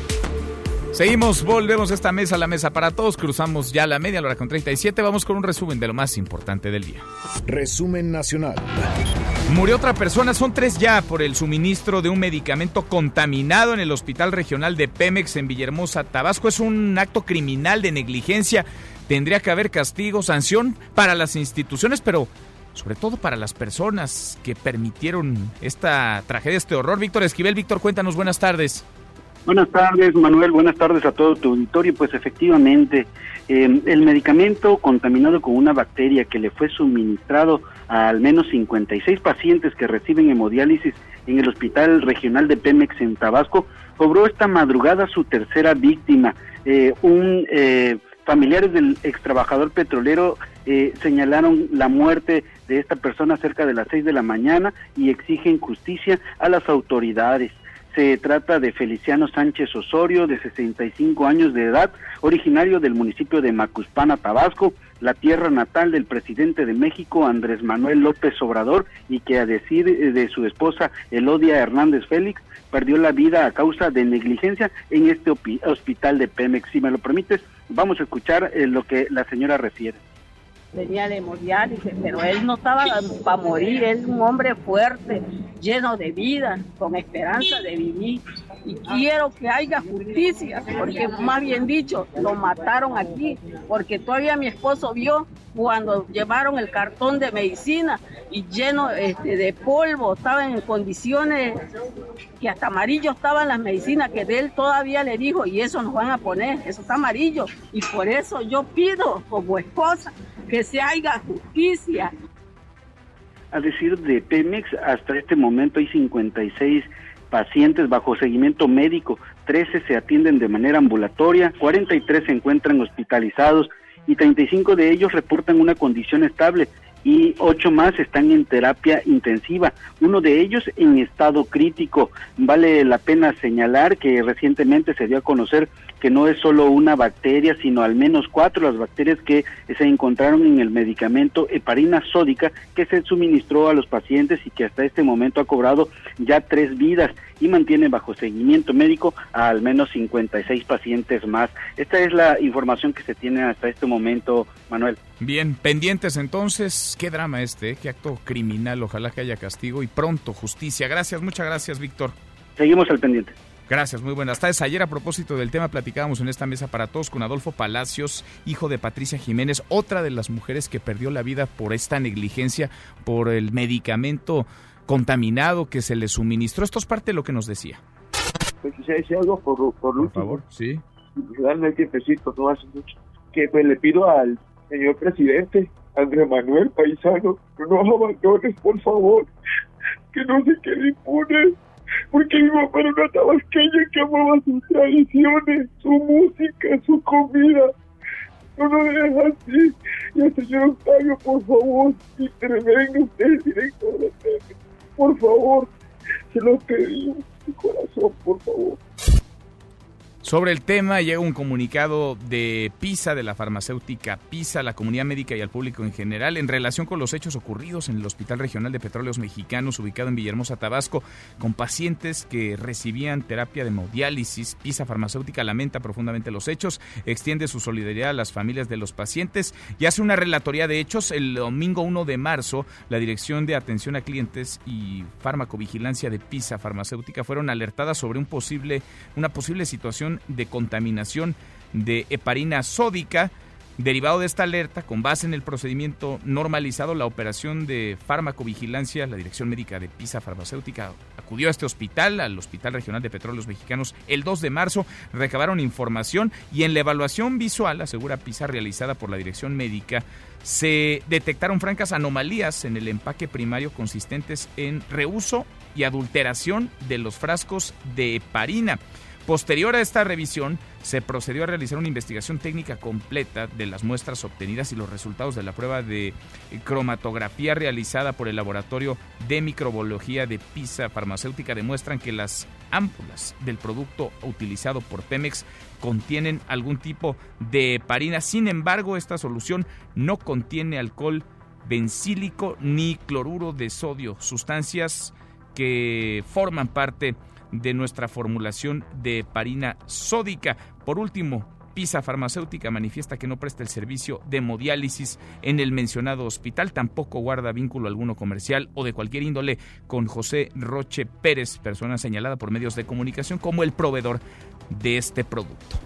Seguimos, volvemos a esta mesa, la mesa para todos. Cruzamos ya la media, la hora con 37. Vamos con un resumen de lo más importante del día. Resumen nacional. Murió otra persona, son tres ya, por el suministro de un medicamento contaminado en el Hospital Regional de Pemex en Villahermosa, Tabasco. Es un acto criminal de negligencia. Tendría que haber castigo, sanción para las instituciones, pero sobre todo para las personas que permitieron esta tragedia, este horror. Víctor Esquivel, Víctor, cuéntanos, buenas tardes. Buenas tardes, Manuel. Buenas tardes a todo tu auditorio. Pues efectivamente, eh, el medicamento contaminado con una bacteria que le fue suministrado a al menos 56 pacientes que reciben hemodiálisis en el Hospital Regional de Pemex en Tabasco cobró esta madrugada su tercera víctima. Eh, un eh, familiares del ex trabajador petrolero eh, señalaron la muerte de esta persona cerca de las 6 de la mañana y exigen justicia a las autoridades. Se trata de Feliciano Sánchez Osorio, de 65 años de edad, originario del municipio de Macuspana, Tabasco, la tierra natal del presidente de México, Andrés Manuel López Obrador, y que a decir de su esposa Elodia Hernández Félix, perdió la vida a causa de negligencia en este hospital de Pemex. Si me lo permites, vamos a escuchar eh, lo que la señora refiere tenía de pero él no estaba para morir, él es un hombre fuerte, lleno de vida, con esperanza de vivir. Y quiero que haya justicia, porque más bien dicho, lo mataron aquí, porque todavía mi esposo vio cuando llevaron el cartón de medicina y lleno este, de polvo, estaban en condiciones que hasta amarillo estaban las medicinas que de él todavía le dijo, y eso nos van a poner, eso está amarillo. Y por eso yo pido como esposa que se haga justicia. A decir de Pemex, hasta este momento hay 56 pacientes bajo seguimiento médico, 13 se atienden de manera ambulatoria, 43 se encuentran hospitalizados y 35 de ellos reportan una condición estable y ocho más están en terapia intensiva, uno de ellos en estado crítico. Vale la pena señalar que recientemente se dio a conocer que no es solo una bacteria, sino al menos cuatro las bacterias que se encontraron en el medicamento heparina sódica que se suministró a los pacientes y que hasta este momento ha cobrado ya tres vidas y mantiene bajo seguimiento médico a al menos 56 pacientes más. Esta es la información que se tiene hasta este momento, Manuel. Bien, pendientes entonces, qué drama este, ¿eh? qué acto criminal, ojalá que haya castigo y pronto justicia. Gracias, muchas gracias, Víctor. Seguimos al pendiente. Gracias, muy buenas tardes. Ayer a propósito del tema platicábamos en esta mesa para todos con Adolfo Palacios, hijo de Patricia Jiménez, otra de las mujeres que perdió la vida por esta negligencia, por el medicamento contaminado que se le suministró. Esto es parte de lo que nos decía. Pues decir algo por, por, por favor, sí. Darme el tiempecito, no hace mucho. Que pues le pido al señor presidente, Andrés Manuel Paisano, no abandones, por favor, que no se quede impune porque mi papá era una tabasqueña que amaba sus tradiciones, su música, su comida. No lo dejes así. Y el señor Octavio, por favor, intervenga usted, director de Por favor, se lo pedimos, mi corazón, por favor. Sobre el tema llega un comunicado de PISA, de la farmacéutica PISA, la comunidad médica y al público en general, en relación con los hechos ocurridos en el Hospital Regional de Petróleos Mexicanos, ubicado en Villahermosa, Tabasco, con pacientes que recibían terapia de hemodiálisis. PISA Farmacéutica lamenta profundamente los hechos, extiende su solidaridad a las familias de los pacientes y hace una relatoría de hechos. El domingo 1 de marzo, la Dirección de Atención a Clientes y Farmacovigilancia de PISA Farmacéutica fueron alertadas sobre un posible, una posible situación de contaminación de heparina sódica. Derivado de esta alerta, con base en el procedimiento normalizado, la operación de farmacovigilancia, la Dirección Médica de Pisa Farmacéutica, acudió a este hospital, al Hospital Regional de Petróleos Mexicanos, el 2 de marzo, recabaron información y en la evaluación visual, asegura Pisa, realizada por la Dirección Médica, se detectaron francas anomalías en el empaque primario consistentes en reuso y adulteración de los frascos de heparina. Posterior a esta revisión, se procedió a realizar una investigación técnica completa de las muestras obtenidas y los resultados de la prueba de cromatografía realizada por el Laboratorio de Microbiología de PISA Farmacéutica demuestran que las ámpulas del producto utilizado por Pemex contienen algún tipo de heparina. Sin embargo, esta solución no contiene alcohol bencílico ni cloruro de sodio, sustancias que forman parte de nuestra formulación de heparina sódica. Por último, Pisa Farmacéutica manifiesta que no presta el servicio de hemodiálisis en el mencionado hospital, tampoco guarda vínculo alguno comercial o de cualquier índole con José Roche Pérez, persona señalada por medios de comunicación como el proveedor de este producto.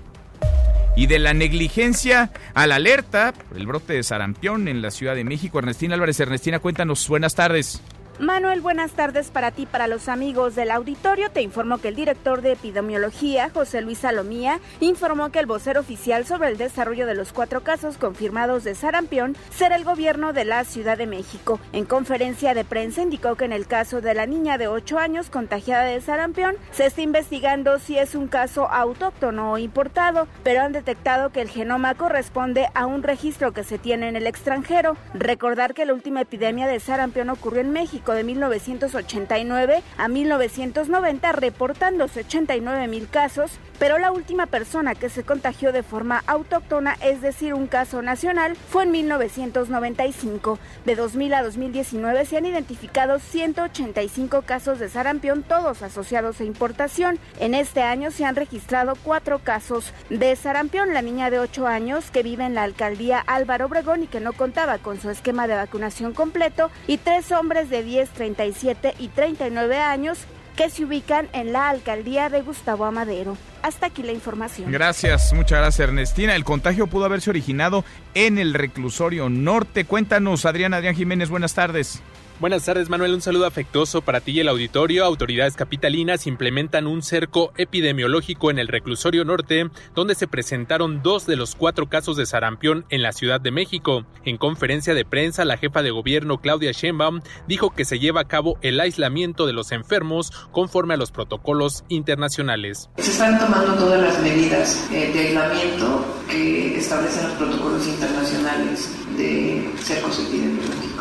Y de la negligencia a la alerta por el brote de sarampión en la Ciudad de México. Ernestina Álvarez, Ernestina, cuéntanos, buenas tardes. Manuel, buenas tardes para ti, para los amigos del auditorio. Te informo que el director de epidemiología, José Luis Salomía, informó que el vocero oficial sobre el desarrollo de los cuatro casos confirmados de sarampión será el gobierno de la Ciudad de México. En conferencia de prensa indicó que en el caso de la niña de 8 años contagiada de sarampión, se está investigando si es un caso autóctono o importado, pero han detectado que el genoma corresponde a un registro que se tiene en el extranjero. Recordar que la última epidemia de sarampión ocurrió en México de 1989 a 1990, reportándose 89 mil casos, pero la última persona que se contagió de forma autóctona, es decir, un caso nacional, fue en 1995. De 2000 a 2019 se han identificado 185 casos de sarampión, todos asociados a importación. En este año se han registrado cuatro casos de sarampión. La niña de 8 años que vive en la alcaldía Álvaro Obregón y que no contaba con su esquema de vacunación completo, y tres hombres de 10, 37 y 39 años que se ubican en la alcaldía de Gustavo Amadero. Hasta aquí la información. Gracias, muchas gracias Ernestina. El contagio pudo haberse originado en el reclusorio norte. Cuéntanos, Adrián Adrián Jiménez, buenas tardes. Buenas tardes, Manuel. Un saludo afectuoso para ti y el auditorio. Autoridades capitalinas implementan un cerco epidemiológico en el reclusorio norte, donde se presentaron dos de los cuatro casos de sarampión en la Ciudad de México. En conferencia de prensa, la jefa de gobierno Claudia Sheinbaum dijo que se lleva a cabo el aislamiento de los enfermos conforme a los protocolos internacionales. Se están tomando todas las medidas eh, de aislamiento que establecen los protocolos internacionales de cercos epidemiológicos.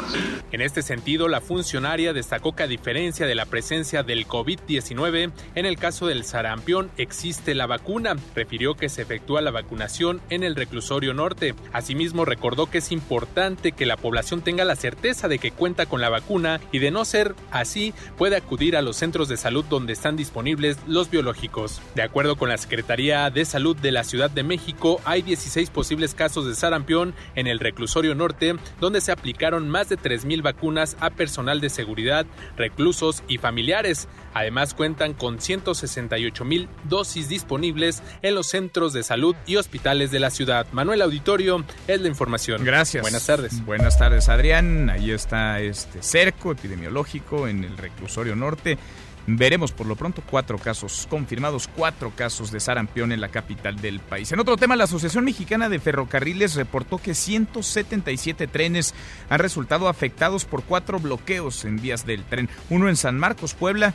En este sentido, la funcionaria destacó que a diferencia de la presencia del COVID-19, en el caso del sarampión existe la vacuna. Refirió que se efectúa la vacunación en el reclusorio norte. Asimismo, recordó que es importante que la población tenga la certeza de que cuenta con la vacuna y de no ser así, puede acudir a los centros de salud donde están disponibles los biológicos. De acuerdo con la Secretaría de Salud de la Ciudad de México, hay 16 posibles casos de sarampión en el reclusorio norte, donde se aplicaron más de 3.000 vacunas a personal de seguridad, reclusos y familiares. Además cuentan con 168 mil dosis disponibles en los centros de salud y hospitales de la ciudad. Manuel Auditorio es la información. Gracias. Buenas tardes. Buenas tardes, Adrián. Ahí está este cerco epidemiológico en el reclusorio norte. Veremos por lo pronto cuatro casos confirmados, cuatro casos de sarampión en la capital del país. En otro tema, la Asociación Mexicana de Ferrocarriles reportó que 177 trenes han resultado afectados por cuatro bloqueos en vías del tren. Uno en San Marcos, Puebla,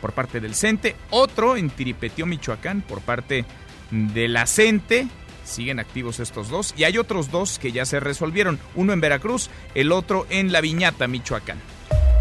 por parte del CENTE, otro en Tiripetio, Michoacán, por parte de la CENTE. Siguen activos estos dos y hay otros dos que ya se resolvieron, uno en Veracruz, el otro en La Viñata, Michoacán.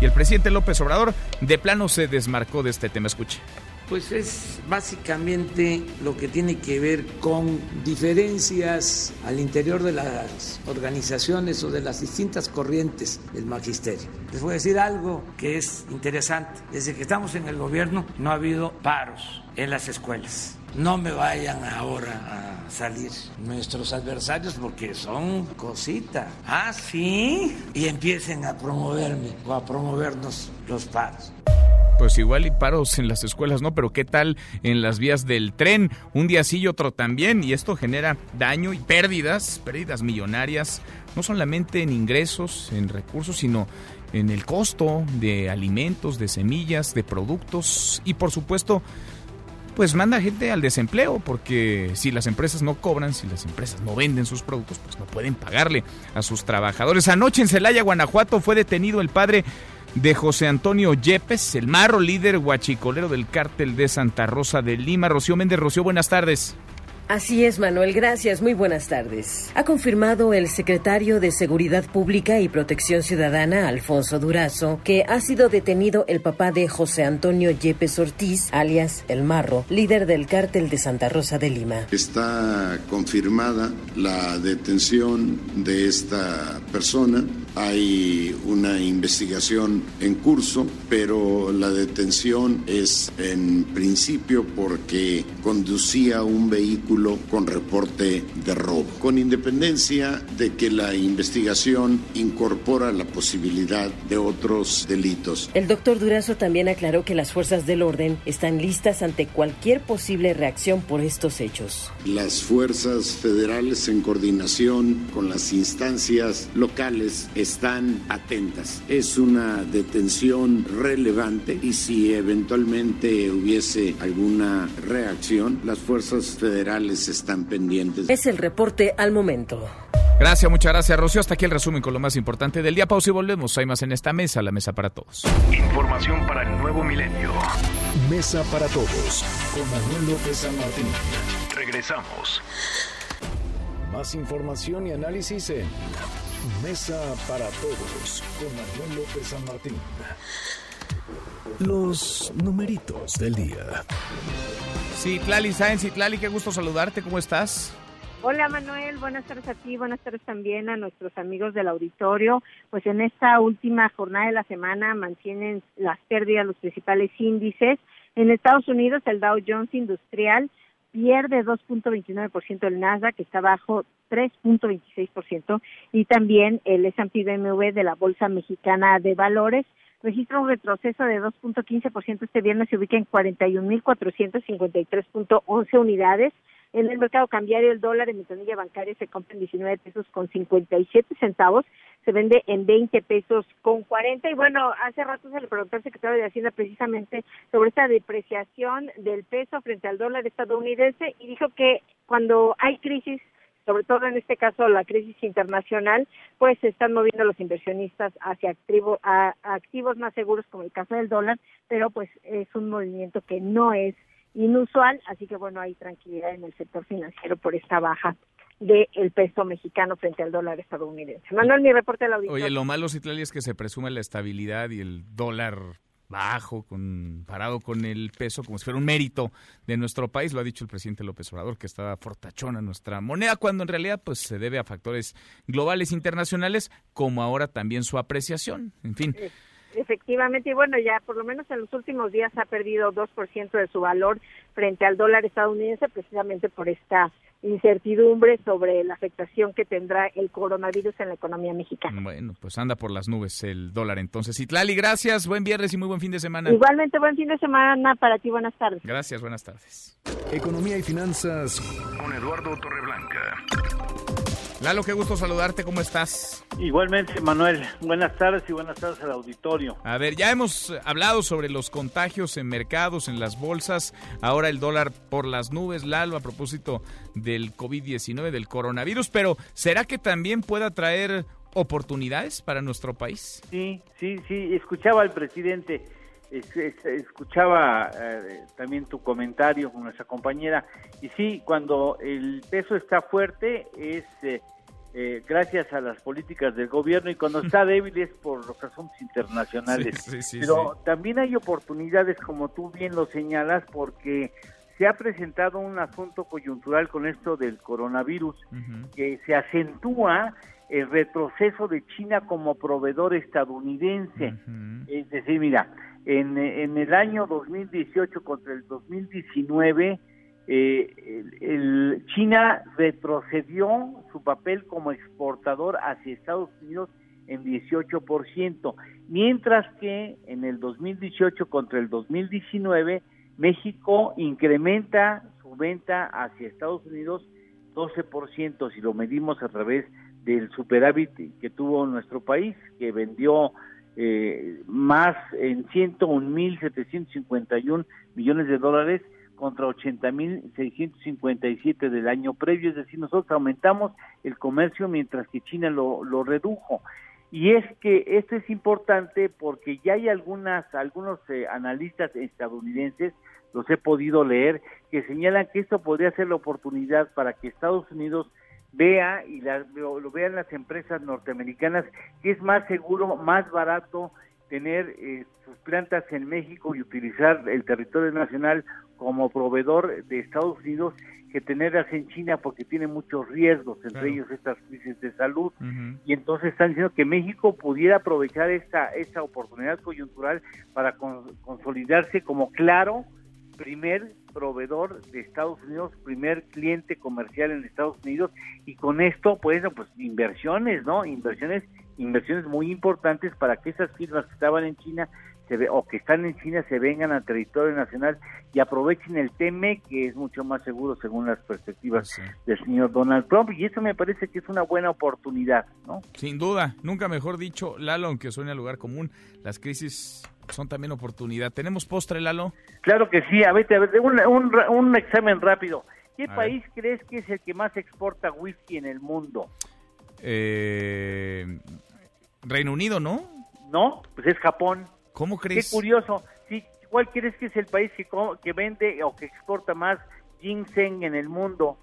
Y el presidente López Obrador de plano se desmarcó de este tema. Escuche. Pues es básicamente lo que tiene que ver con diferencias al interior de las organizaciones o de las distintas corrientes del magisterio. Les voy a decir algo que es interesante. Desde que estamos en el gobierno no ha habido paros en las escuelas. No me vayan ahora a salir nuestros adversarios porque son cositas. Ah, sí. Y empiecen a promoverme o a promovernos los paros pues igual y paros en las escuelas, ¿no? Pero ¿qué tal en las vías del tren? Un día sí y otro también, y esto genera daño y pérdidas, pérdidas millonarias, no solamente en ingresos, en recursos, sino en el costo de alimentos, de semillas, de productos y por supuesto pues manda gente al desempleo, porque si las empresas no cobran, si las empresas no venden sus productos, pues no pueden pagarle a sus trabajadores. Anoche en Celaya, Guanajuato, fue detenido el padre de José Antonio Yepes, el marro líder guachicolero del cártel de Santa Rosa de Lima. Rocío Méndez, Rocío, buenas tardes. Así es, Manuel, gracias. Muy buenas tardes. Ha confirmado el secretario de Seguridad Pública y Protección Ciudadana, Alfonso Durazo, que ha sido detenido el papá de José Antonio Yepes Ortiz, alias El Marro, líder del cártel de Santa Rosa de Lima. Está confirmada la detención de esta persona. Hay una investigación en curso, pero la detención es en principio porque conducía un vehículo con reporte de robo, con independencia de que la investigación incorpora la posibilidad de otros delitos. El doctor Durazo también aclaró que las fuerzas del orden están listas ante cualquier posible reacción por estos hechos. Las fuerzas federales en coordinación con las instancias locales están atentas. Es una detención relevante y si eventualmente hubiese alguna reacción, las fuerzas federales están pendientes. Es el reporte al momento. Gracias, muchas gracias, Rocío. Hasta aquí el resumen con lo más importante del día. Pausa y volvemos. Hay más en esta mesa, la mesa para todos. Información para el nuevo milenio. Mesa para todos con Manuel López San Martín. Regresamos. Más información y análisis en Mesa para todos con Manuel López San Martín. Los numeritos del día. Sí, Tlali Sáenz, Tlali, qué gusto saludarte. ¿Cómo estás? Hola Manuel, buenas tardes a ti, buenas tardes también a nuestros amigos del auditorio. Pues en esta última jornada de la semana mantienen las pérdidas los principales índices. En Estados Unidos el Dow Jones Industrial pierde 2.29% el Nasdaq, que está bajo 3.26%, y también el S&P BMW de la Bolsa Mexicana de Valores registra un retroceso de 2.15% este viernes, se ubica en 41.453.11 unidades. En el mercado cambiario, el dólar en ventanilla bancaria se compra en 19 pesos con 57 centavos, se vende en 20 pesos con 40. Y bueno, hace rato se le preguntó al secretario de Hacienda precisamente sobre esta depreciación del peso frente al dólar estadounidense y dijo que cuando hay crisis sobre todo en este caso la crisis internacional, pues se están moviendo los inversionistas hacia activo, a, activos más seguros como el caso del dólar, pero pues es un movimiento que no es inusual, así que bueno, hay tranquilidad en el sector financiero por esta baja del peso mexicano frente al dólar estadounidense. Manuel, mi reporte de la Oye, lo malo, Citlali, es que se presume la estabilidad y el dólar bajo, comparado con el peso, como si fuera un mérito de nuestro país. Lo ha dicho el presidente López Obrador, que estaba fortachona nuestra moneda, cuando en realidad pues se debe a factores globales internacionales, como ahora también su apreciación. En fin. Efectivamente, y bueno, ya por lo menos en los últimos días ha perdido 2% de su valor frente al dólar estadounidense, precisamente por esta incertidumbre sobre la afectación que tendrá el coronavirus en la economía mexicana. Bueno, pues anda por las nubes el dólar entonces. Itlali, gracias, buen viernes y muy buen fin de semana. Igualmente, buen fin de semana para ti, buenas tardes. Gracias, buenas tardes. Economía y finanzas con Eduardo Torreblanca. Lalo, qué gusto saludarte, ¿cómo estás? Igualmente, Manuel, buenas tardes y buenas tardes al auditorio. A ver, ya hemos hablado sobre los contagios en mercados, en las bolsas, ahora el dólar por las nubes, Lalo, a propósito del COVID-19, del coronavirus, pero ¿será que también pueda traer oportunidades para nuestro país? Sí, sí, sí, escuchaba al presidente escuchaba eh, también tu comentario con nuestra compañera y sí, cuando el peso está fuerte es eh, eh, gracias a las políticas del gobierno y cuando está débil es por los asuntos internacionales. Pero también hay oportunidades, como tú bien lo señalas, porque se ha presentado un asunto coyuntural con esto del coronavirus que se acentúa el retroceso de China como proveedor estadounidense. Es decir, mira, en, el año 2018 contra el 2019, eh, el, China retrocedió su papel como exportador hacia Estados Unidos en 18%, mientras que en el 2018 contra el 2019, México incrementa su venta hacia Estados Unidos 12% si lo medimos a través del superávit que tuvo nuestro país, que vendió eh, más en 101.751 millones de dólares contra 80.657 del año previo, es decir, nosotros aumentamos el comercio mientras que China lo, lo redujo. Y es que esto es importante porque ya hay algunas, algunos eh, analistas estadounidenses, los he podido leer, que señalan que esto podría ser la oportunidad para que Estados Unidos vea y lo, vean las empresas norteamericanas que es más seguro, más barato tener eh, sus plantas en México y utilizar el territorio nacional como proveedor de Estados Unidos que tenerlas en China porque tiene muchos riesgos, entre ellos estas crisis de salud. Y entonces están diciendo que México pudiera aprovechar esta, esta oportunidad coyuntural para consolidarse como claro primer proveedor de Estados Unidos, primer cliente comercial en Estados Unidos y con esto pues inversiones, ¿no? Inversiones inversiones muy importantes para que esas firmas que estaban en China se o que están en China se vengan al territorio nacional y aprovechen el TME, que es mucho más seguro según las perspectivas del señor Donald Trump. Y eso me parece que es una buena oportunidad, ¿no? Sin duda, nunca mejor dicho, Lalo, aunque suene a lugar común, las crisis son también oportunidad. ¿Tenemos postre, Lalo? Claro que sí. A ver, a ver un, un, examen rápido. ¿Qué país crees que es el que más exporta whisky en el mundo? Eh, Reino Unido, ¿no? No, pues es Japón. ¿Cómo crees? Qué curioso. Sí, ¿Cuál crees que es el país que, que vende o que exporta más ginseng en el mundo?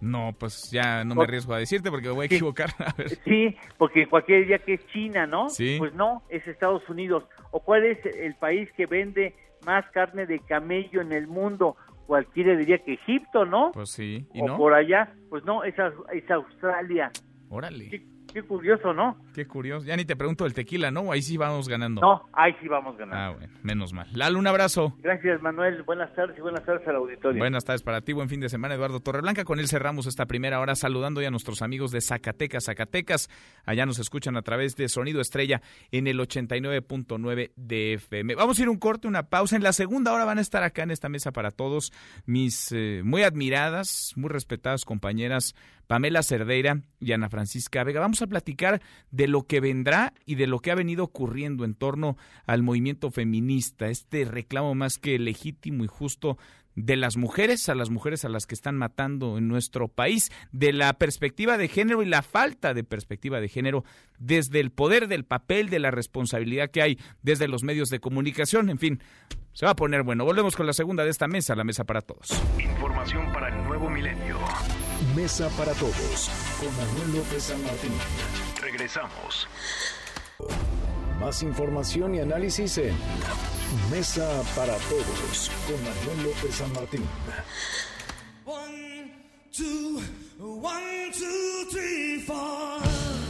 No, pues ya no me arriesgo a decirte porque me voy a equivocar. Sí, porque cualquier día que es China, ¿no? Sí. Pues no, es Estados Unidos. ¿O cuál es el país que vende más carne de camello en el mundo? Cualquiera diría que Egipto, ¿no? Pues sí. ¿Y o por allá, pues no, es, es Australia. Órale. Qué curioso, ¿no? Qué curioso. Ya ni te pregunto el tequila, ¿no? Ahí sí vamos ganando. No, ahí sí vamos ganando. Ah, bueno, menos mal. Lalo, un abrazo. Gracias, Manuel. Buenas tardes y buenas tardes al auditorio. Buenas tardes para ti. Buen fin de semana, Eduardo Torreblanca. Con él cerramos esta primera hora saludando ya a nuestros amigos de Zacatecas, Zacatecas. Allá nos escuchan a través de Sonido Estrella en el 89.9 de FM. Vamos a ir un corte, una pausa. En la segunda hora van a estar acá en esta mesa para todos mis eh, muy admiradas, muy respetadas compañeras Pamela Cerdeira y Ana Francisca Vega. Vamos a platicar de lo que vendrá y de lo que ha venido ocurriendo en torno al movimiento feminista, este reclamo más que legítimo y justo de las mujeres a las mujeres a las que están matando en nuestro país, de la perspectiva de género y la falta de perspectiva de género desde el poder del papel, de la responsabilidad que hay desde los medios de comunicación, en fin, se va a poner bueno. Volvemos con la segunda de esta mesa, la mesa para todos. Información para el nuevo milenio. Mesa para todos con Manuel López San Martín. Regresamos. Más información y análisis en Mesa para todos con Manuel López San Martín. One, two, one, two, three, four.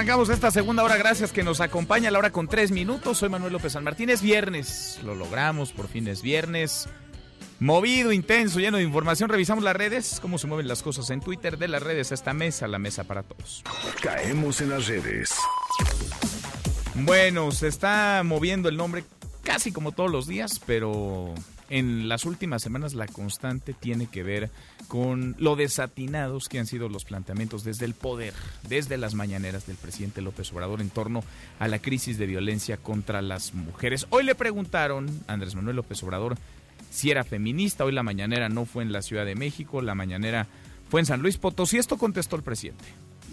Arrancamos esta segunda hora, gracias que nos acompaña a la hora con tres minutos. Soy Manuel López San Martín, es viernes, lo logramos, por fin es viernes. Movido, intenso, lleno de información. Revisamos las redes, cómo se mueven las cosas en Twitter de las redes a esta mesa, la mesa para todos. Caemos en las redes. Bueno, se está moviendo el nombre casi como todos los días, pero en las últimas semanas la constante tiene que ver con lo desatinados que han sido los planteamientos desde el poder, desde las mañaneras del presidente López Obrador en torno a la crisis de violencia contra las mujeres. Hoy le preguntaron a Andrés Manuel López Obrador si era feminista, hoy la mañanera no fue en la Ciudad de México, la mañanera fue en San Luis Potosí, esto contestó el presidente.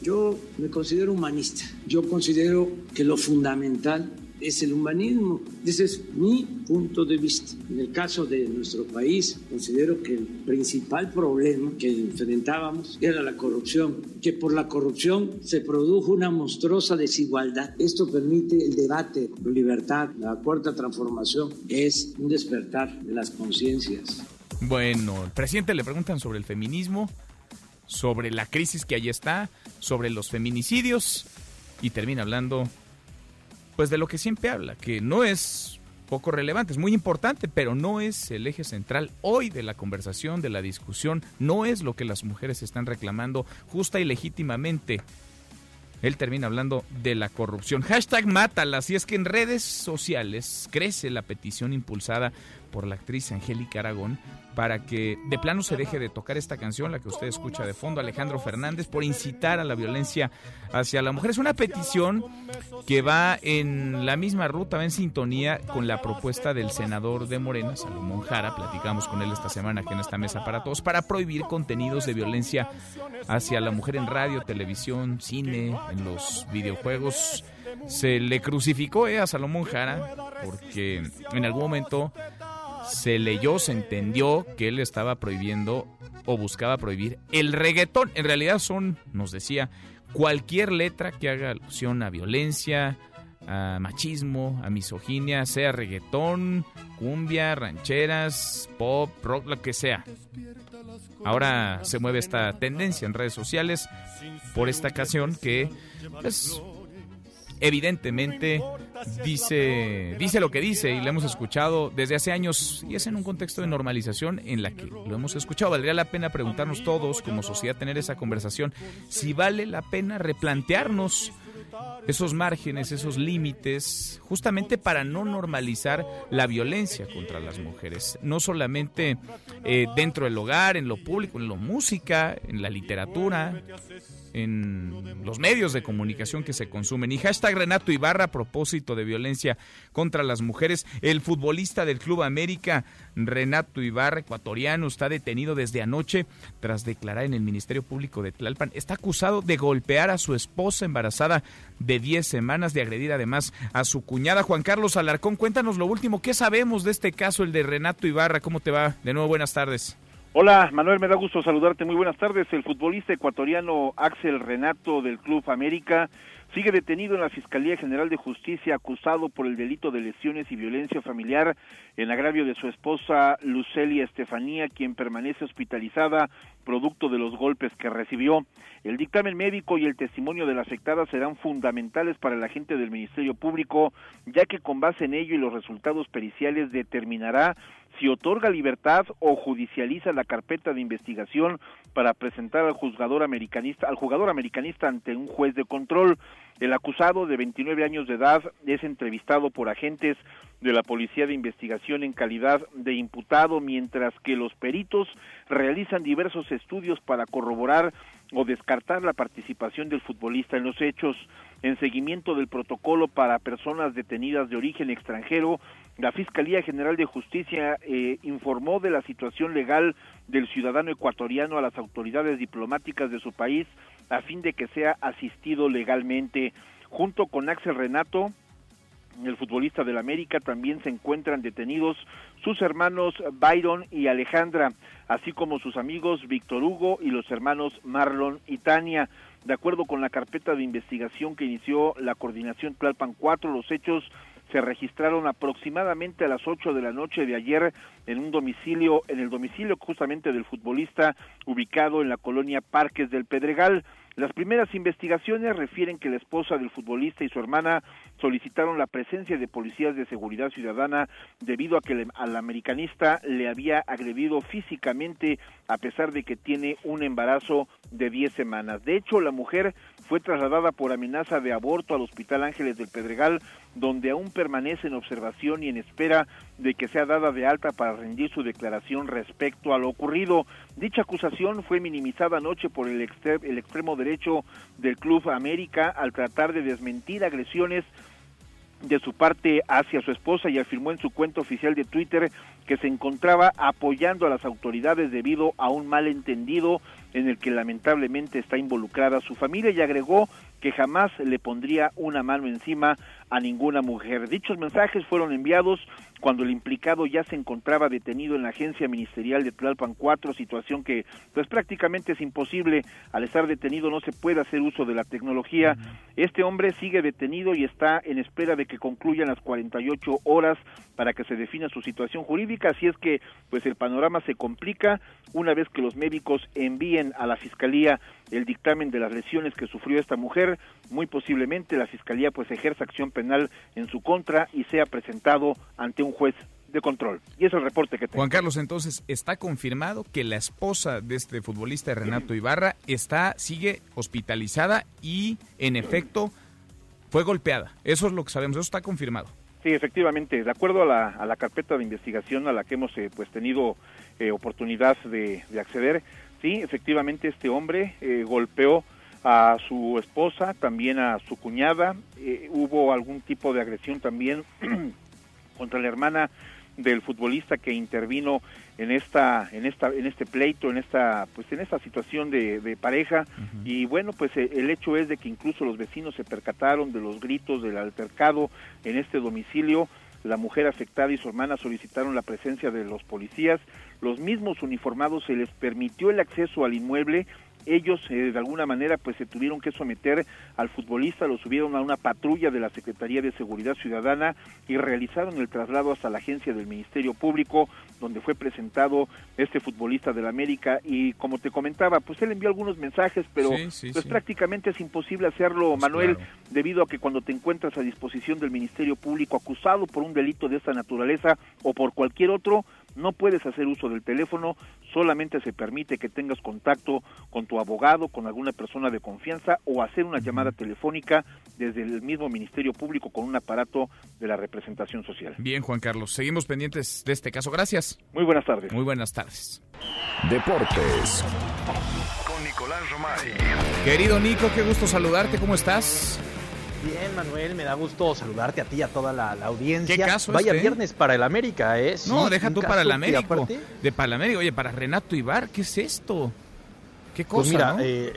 Yo me considero humanista, yo considero que lo fundamental es el humanismo. Ese es mi punto de vista. En el caso de nuestro país, considero que el principal problema que enfrentábamos era la corrupción, que por la corrupción se produjo una monstruosa desigualdad. Esto permite el debate, la libertad, la cuarta transformación es un despertar de las conciencias. Bueno, el presidente le preguntan sobre el feminismo, sobre la crisis que allí está, sobre los feminicidios y termina hablando pues de lo que siempre habla, que no es poco relevante, es muy importante, pero no es el eje central hoy de la conversación, de la discusión, no es lo que las mujeres están reclamando justa y legítimamente. Él termina hablando de la corrupción. Hashtag mátala. Si es que en redes sociales crece la petición impulsada por la actriz Angélica Aragón para que de plano se deje de tocar esta canción, la que usted escucha de fondo, Alejandro Fernández, por incitar a la violencia hacia la mujer. Es una petición que va en la misma ruta, va en sintonía con la propuesta del senador de Morena, Salomón Jara, platicamos con él esta semana aquí en esta mesa para todos, para prohibir contenidos de violencia hacia la mujer en radio, televisión, cine, en los videojuegos. Se le crucificó eh, a Salomón Jara porque en algún momento se leyó, se entendió que él estaba prohibiendo o buscaba prohibir el reggaetón. En realidad son, nos decía, cualquier letra que haga alusión a violencia, a machismo, a misoginia, sea reggaetón, cumbia, rancheras, pop, rock, lo que sea. ahora se mueve esta tendencia en redes sociales por esta ocasión que pues, evidentemente dice, dice lo que dice y lo hemos escuchado desde hace años y es en un contexto de normalización en la que lo hemos escuchado. Valdría la pena preguntarnos todos como sociedad tener esa conversación si vale la pena replantearnos esos márgenes, esos límites, justamente para no normalizar la violencia contra las mujeres, no solamente eh, dentro del hogar, en lo público, en la música, en la literatura, en los medios de comunicación que se consumen. Y hashtag Renato Ibarra a propósito de violencia contra las mujeres. El futbolista del Club América, Renato Ibarra, ecuatoriano, está detenido desde anoche tras declarar en el Ministerio Público de Tlalpan. Está acusado de golpear a su esposa embarazada de 10 semanas, de agredir además a su cuñada. Juan Carlos Alarcón, cuéntanos lo último. ¿Qué sabemos de este caso, el de Renato Ibarra? ¿Cómo te va? De nuevo, buenas tardes. Hola, Manuel, me da gusto saludarte. Muy buenas tardes. El futbolista ecuatoriano Axel Renato del Club América sigue detenido en la Fiscalía General de Justicia acusado por el delito de lesiones y violencia familiar en agravio de su esposa Lucelia Estefanía, quien permanece hospitalizada producto de los golpes que recibió. El dictamen médico y el testimonio de la afectada serán fundamentales para el agente del Ministerio Público, ya que con base en ello y los resultados periciales determinará si otorga libertad o judicializa la carpeta de investigación para presentar al juzgador americanista, al jugador americanista ante un juez de control. El acusado de 29 años de edad es entrevistado por agentes de la Policía de Investigación en calidad de imputado, mientras que los peritos realizan diversos estudios para corroborar o descartar la participación del futbolista en los hechos. En seguimiento del protocolo para personas detenidas de origen extranjero, la Fiscalía General de Justicia eh, informó de la situación legal del ciudadano ecuatoriano a las autoridades diplomáticas de su país a fin de que sea asistido legalmente. Junto con Axel Renato, el futbolista del América, también se encuentran detenidos sus hermanos Byron y Alejandra, así como sus amigos Víctor Hugo y los hermanos Marlon y Tania. De acuerdo con la carpeta de investigación que inició la coordinación Tlalpan 4, los hechos se registraron aproximadamente a las 8 de la noche de ayer en un domicilio, en el domicilio justamente del futbolista ubicado en la colonia Parques del Pedregal. Las primeras investigaciones refieren que la esposa del futbolista y su hermana solicitaron la presencia de policías de seguridad ciudadana debido a que al americanista le había agredido físicamente a pesar de que tiene un embarazo de 10 semanas. De hecho, la mujer fue trasladada por amenaza de aborto al Hospital Ángeles del Pedregal, donde aún permanece en observación y en espera de que sea dada de alta para rendir su declaración respecto a lo ocurrido. Dicha acusación fue minimizada anoche por el, el extremo derecho del Club América al tratar de desmentir agresiones de su parte hacia su esposa y afirmó en su cuenta oficial de Twitter que se encontraba apoyando a las autoridades debido a un malentendido en el que lamentablemente está involucrada su familia y agregó que jamás le pondría una mano encima a ninguna mujer. Dichos mensajes fueron enviados cuando el implicado ya se encontraba detenido en la agencia ministerial de Tlalpan 4, situación que pues prácticamente es imposible. Al estar detenido no se puede hacer uso de la tecnología. Este hombre sigue detenido y está en espera de que concluyan las 48 horas para que se defina su situación jurídica, así es que pues el panorama se complica una vez que los médicos envíen a la fiscalía el dictamen de las lesiones que sufrió esta mujer, muy posiblemente la fiscalía pues ejerza acción penal en su contra y sea presentado ante un juez de control. Y es el reporte que tengo. Juan Carlos, entonces, ¿está confirmado que la esposa de este futbolista, Renato Ibarra, está, sigue hospitalizada y, en efecto, fue golpeada? Eso es lo que sabemos, eso está confirmado. Sí, efectivamente, de acuerdo a la, a la carpeta de investigación a la que hemos eh, pues tenido eh, oportunidad de, acceder, sí, efectivamente este hombre eh, golpeó a su esposa, también a su cuñada, hubo algún tipo de agresión también contra la hermana del futbolista que intervino en esta en esta en este pleito en esta pues en esta situación de, pareja. Y bueno pues eh, el hecho es de que incluso los vecinos se percataron de los gritos del altercado en este domicilio. La mujer afectada y su hermana solicitaron la presencia de los policías los mismos uniformados se les permitió el acceso al inmueble. Ellos eh, de alguna manera pues se tuvieron que someter al futbolista, lo subieron a una patrulla de la Secretaría de Seguridad Ciudadana y realizaron el traslado hasta la agencia del Ministerio Público donde fue presentado este futbolista del América. Y como te comentaba, pues él envió algunos mensajes, pero pues prácticamente es imposible hacerlo, pues Manuel, debido a que cuando te encuentras a disposición del Ministerio Público acusado por un delito de esta naturaleza o por cualquier otro, no puedes hacer uso del teléfono, solamente se permite que tengas contacto con tu abogado, con alguna persona de confianza o hacer una llamada telefónica desde el mismo Ministerio Público con un aparato de la representación social. Bien, Juan Carlos, seguimos pendientes de este caso. Gracias. Muy buenas tardes. Muy buenas tardes. Deportes. Con Nicolás Romay. Querido Nico, qué gusto saludarte. ¿Cómo estás? Bien, Manuel, me da gusto saludarte a ti y a toda la, audiencia. ¿Qué caso Vaya este? viernes para el América, ¿eh? no, deja tú para el América. De para el América. Oye, para Renato Ibar, ¿qué es esto? ¿Qué cosa, pues mira, no? eh,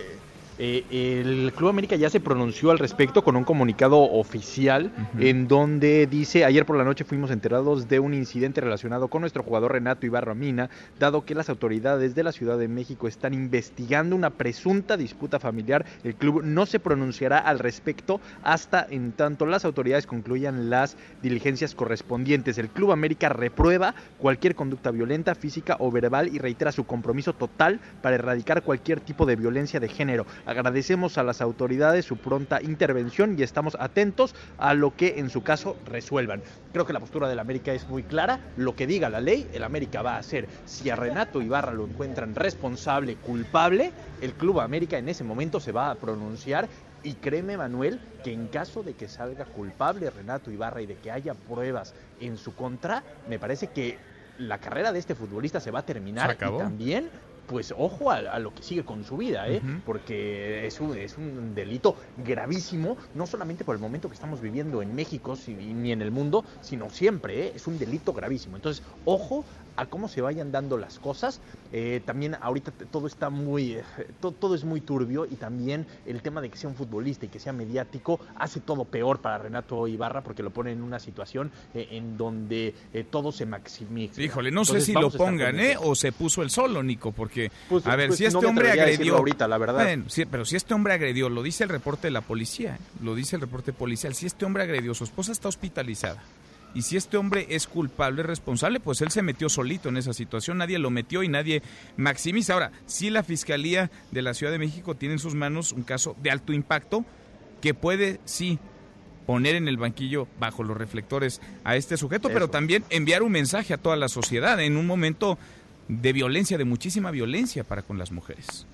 eh, el Club América ya se pronunció al respecto con un comunicado oficial en donde dice, ayer por la noche fuimos enterados de un incidente relacionado con nuestro jugador Renato Ibarra Mina, dado que las autoridades de la Ciudad de México están investigando una presunta disputa familiar, el club no se pronunciará al respecto hasta en tanto las autoridades concluyan las diligencias correspondientes. El Club América reprueba cualquier conducta violenta, física o verbal y reitera su compromiso total para erradicar cualquier tipo de violencia de género. Agradecemos a las autoridades su pronta intervención y estamos atentos a lo que en su caso resuelvan. Creo que la postura del América es muy clara. Lo que diga la ley, el América va a hacer. Si a Renato Ibarra lo encuentran responsable, culpable, el Club América en ese momento se va a pronunciar y créeme, Manuel, que en caso de que salga culpable Renato Ibarra y de que haya pruebas en su contra, me parece que la carrera de este futbolista se va a terminar y también pues ojo a, a, lo que sigue con su vida, ¿eh? Uh -huh. porque es un, es un delito gravísimo, no solamente por el momento que estamos viviendo en México si, ni en el mundo, sino siempre, ¿eh? es un delito gravísimo. Entonces, ojo a cómo se vayan dando las cosas. Eh, también ahorita todo está muy, eh, todo, todo, es muy turbio y también el tema de que sea un futbolista y que sea mediático hace todo peor para Renato Ibarra porque lo pone en una situación eh, en donde todo se maximiza. Híjole, no Entonces, sé si lo pongan, ¿eh? O se puso el solo, Nico, porque pues, a ver, pues, si este no hombre agredió ahorita, la verdad. Bueno, sí, pero si este hombre agredió, lo dice el reporte de la policía, lo dice el reporte policial, si este hombre agredió, su esposa está hospitalizada y si este hombre es culpable, responsable, pues él se metió solito en esa situación, nadie lo metió y nadie maximiza. Ahora, si la Fiscalía de la Ciudad de México tiene en sus manos un caso de alto impacto que puede, sí, poner en el banquillo bajo los reflectores a este sujeto, Eso. pero también enviar un mensaje a toda la sociedad en un momento de violencia, de muchísima violencia para con las mujeres.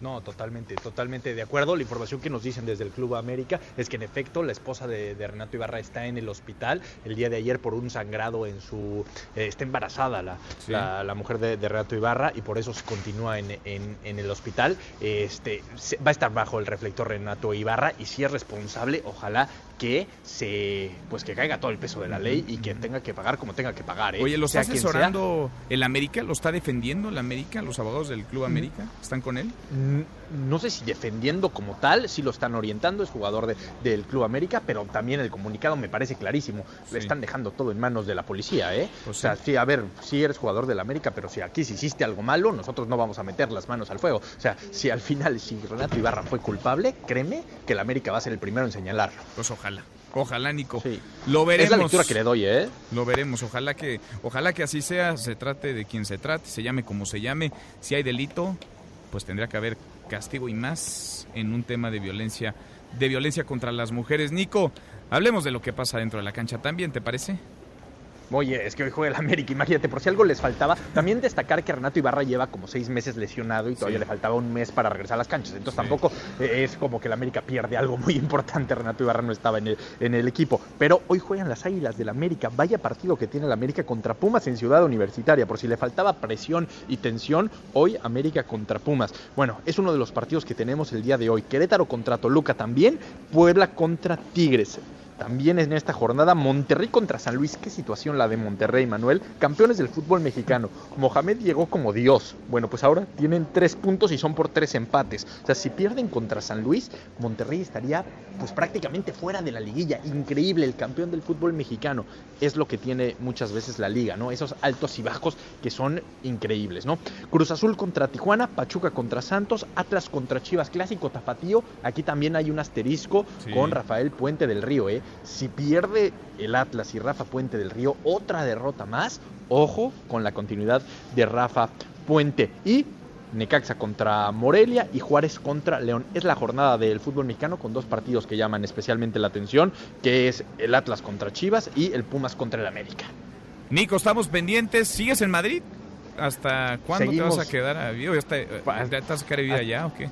No, totalmente, totalmente de acuerdo. La información que nos dicen desde el Club América es que en efecto la esposa de, de Renato Ibarra está en el hospital el día de ayer por un sangrado en su... Eh, está embarazada la, sí. la, la, mujer de, de, Renato Ibarra y por eso se continúa en, en, en el hospital. Este, se, va a estar bajo el reflector Renato Ibarra y si es responsable, ojalá que se pues que caiga todo el peso de la ley y que tenga que pagar como tenga que pagar. ¿eh? Oye, ¿lo está asesorando el América? ¿Lo está defendiendo el América? ¿Los abogados del Club América están con él? No sé si defendiendo como tal, si lo están orientando, es jugador de, del Club América, pero también el comunicado me parece clarísimo. Sí. Le están dejando todo en manos de la policía, ¿eh? Pues o sea, sí. sí, a ver, sí eres jugador del América, pero si aquí si hiciste algo malo, nosotros no vamos a meter las manos al fuego. O sea, si al final, si Renato Ibarra fue culpable, créeme que el América va a ser el primero en señalarlo. Pues ojalá. Ojalá, Nico. Sí. Lo veremos. Es la lectura que le doy, ¿eh? Lo veremos. Ojalá que, ojalá que así sea. Se trate de quien se trate, se llame como se llame. Si hay delito, pues tendría que haber castigo y más en un tema de violencia, de violencia contra las mujeres. Nico, hablemos de lo que pasa dentro de la cancha también, ¿te parece? Oye, es que hoy juega el América, imagínate, por si algo les faltaba. También destacar que Renato Ibarra lleva como seis meses lesionado y todavía sí. le faltaba un mes para regresar a las canchas. Entonces sí. tampoco es como que el América pierde algo muy importante. Renato Ibarra no estaba en el, en el equipo. Pero hoy juegan las Águilas del América. Vaya partido que tiene el América contra Pumas en Ciudad Universitaria. Por si le faltaba presión y tensión, hoy América contra Pumas. Bueno, es uno de los partidos que tenemos el día de hoy. Querétaro contra Toluca también. Puebla contra Tigres también en esta jornada Monterrey contra San Luis. Qué situación la de Monterrey, Manuel. Campeones del fútbol mexicano. Mohamed llegó como Dios. Bueno, pues ahora tienen tres puntos y son por tres empates. O sea, si pierden contra San Luis, Monterrey estaría pues prácticamente fuera de la liguilla. Increíble, el campeón del fútbol mexicano. Es lo que tiene muchas veces la liga, ¿no? Esos altos y bajos que son increíbles, ¿no? Cruz Azul contra Tijuana, Pachuca contra Santos, Atlas contra Chivas, clásico tapatío. Aquí también hay un asterisco con Rafael Puente del Río, ¿eh? Si pierde el Atlas y Rafa Puente del Río, otra derrota más. Ojo con la continuidad de Rafa Puente. Y Necaxa contra Morelia y Juárez contra León. Es la jornada del fútbol mexicano con dos partidos que llaman especialmente la atención, que es el Atlas contra Chivas y el Pumas contra el América. Nico, estamos pendientes. ¿Sigues en Madrid? ¿Hasta cuándo te vas a quedar a vivir? ¿Ya, te vas a quedar a vivir allá o qué?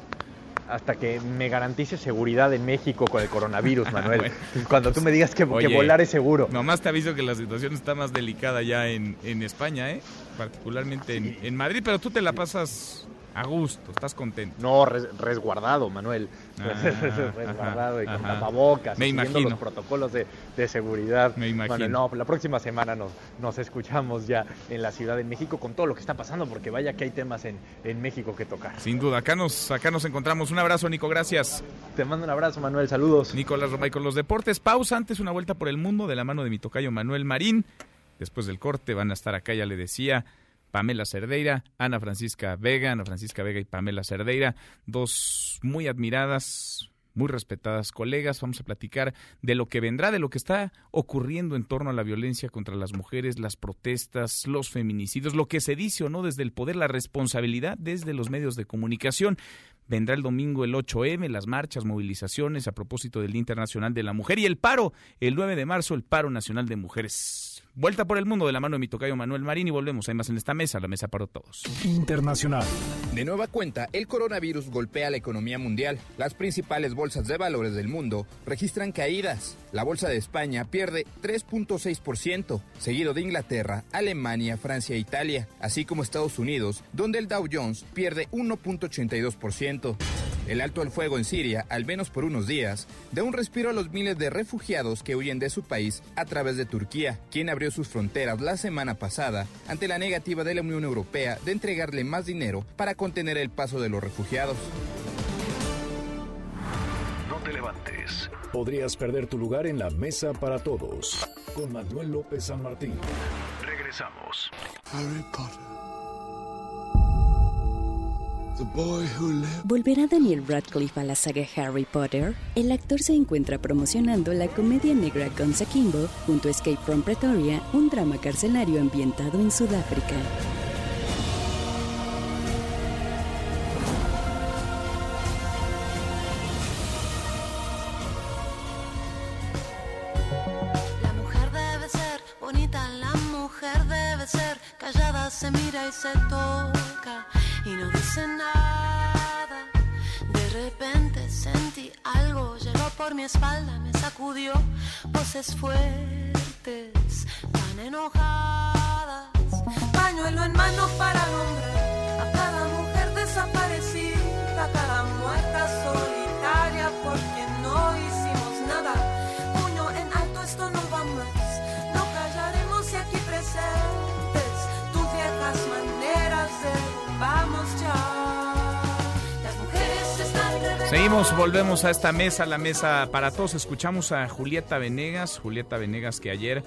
Hasta que me garantice seguridad en México con el coronavirus, Manuel. Cuando tú me digas que, volar es seguro. Nomás te aviso que la situación está más delicada ya en, España, ¿eh? particularmente en, en Madrid, pero tú te la pasas a gusto, estás contento. No, resguardado, Manuel. Ah, resguardado y con tapabocas. Me imagino. los protocolos de, seguridad. Me imagino. no, la próxima semana nos, nos escuchamos ya en la Ciudad de México con todo lo que está pasando, porque vaya que hay temas en, en México que tocar. Sin duda, acá nos, acá nos encontramos. Un abrazo, Nico, gracias. Te mando un abrazo, Manuel, saludos. Nicolás Romay con los deportes. Pausa antes, una vuelta por el mundo de la mano de mi tocayo Manuel Marín. Después del corte van a estar acá, ya le decía. Pamela Cerdeira, Ana Francisca Vega, Ana Francisca Vega y Pamela Cerdeira, dos muy admiradas, muy respetadas colegas. Vamos a platicar de lo que vendrá, de lo que está ocurriendo en torno a la violencia contra las mujeres, las protestas, los feminicidios, lo que se dice o no desde el poder, la responsabilidad desde los medios de comunicación. Vendrá el domingo el 8M, las marchas, movilizaciones a propósito del Día Internacional de la Mujer y el paro, el 9 de marzo, el paro nacional de mujeres. Vuelta por el mundo de la mano de mi tocayo Manuel Marín y volvemos. Hay más en esta mesa, la mesa para todos. Internacional. De nueva cuenta, el coronavirus golpea la economía mundial. Las principales bolsas de valores del mundo registran caídas. La bolsa de España pierde 3.6%, seguido de Inglaterra, Alemania, Francia e Italia, así como Estados Unidos, donde el Dow Jones pierde 1.82%. El alto al fuego en Siria, al menos por unos días, da un respiro a los miles de refugiados que huyen de su país a través de Turquía, quien abrió sus fronteras la semana pasada ante la negativa de la Unión Europea de entregarle más dinero para contener el paso de los refugiados. No te levantes. Podrías perder tu lugar en la mesa para todos. Con Manuel López San Martín. Regresamos. Harry Potter. ¿Volverá Daniel Radcliffe a la saga Harry Potter? El actor se encuentra promocionando la comedia negra Guns Akimbo junto a Escape from Pretoria, un drama carcelario ambientado en Sudáfrica. Volvemos a esta mesa, la mesa para todos. Escuchamos a Julieta Venegas, Julieta Venegas que ayer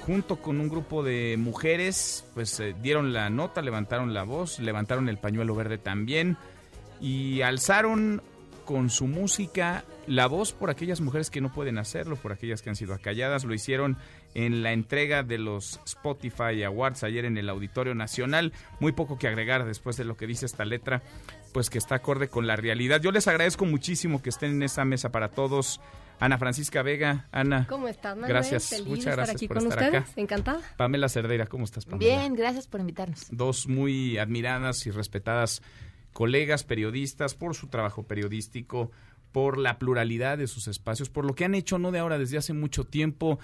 junto con un grupo de mujeres, pues eh, dieron la nota, levantaron la voz, levantaron el pañuelo verde también y alzaron con su música la voz por aquellas mujeres que no pueden hacerlo, por aquellas que han sido acalladas. Lo hicieron en la entrega de los Spotify Awards ayer en el Auditorio Nacional. Muy poco que agregar después de lo que dice esta letra, pues que está acorde con la realidad. Yo les agradezco muchísimo que estén en esa mesa para todos. Ana Francisca Vega, Ana. ¿Cómo estás, Manuel? Gracias, muchas gracias aquí por con estar ustedes. acá. Encantada. Pamela Cerdeira, ¿cómo estás, Pamela? Bien, gracias por invitarnos. Dos muy admiradas y respetadas colegas periodistas por su trabajo periodístico, por la pluralidad de sus espacios, por lo que han hecho no de ahora, desde hace mucho tiempo.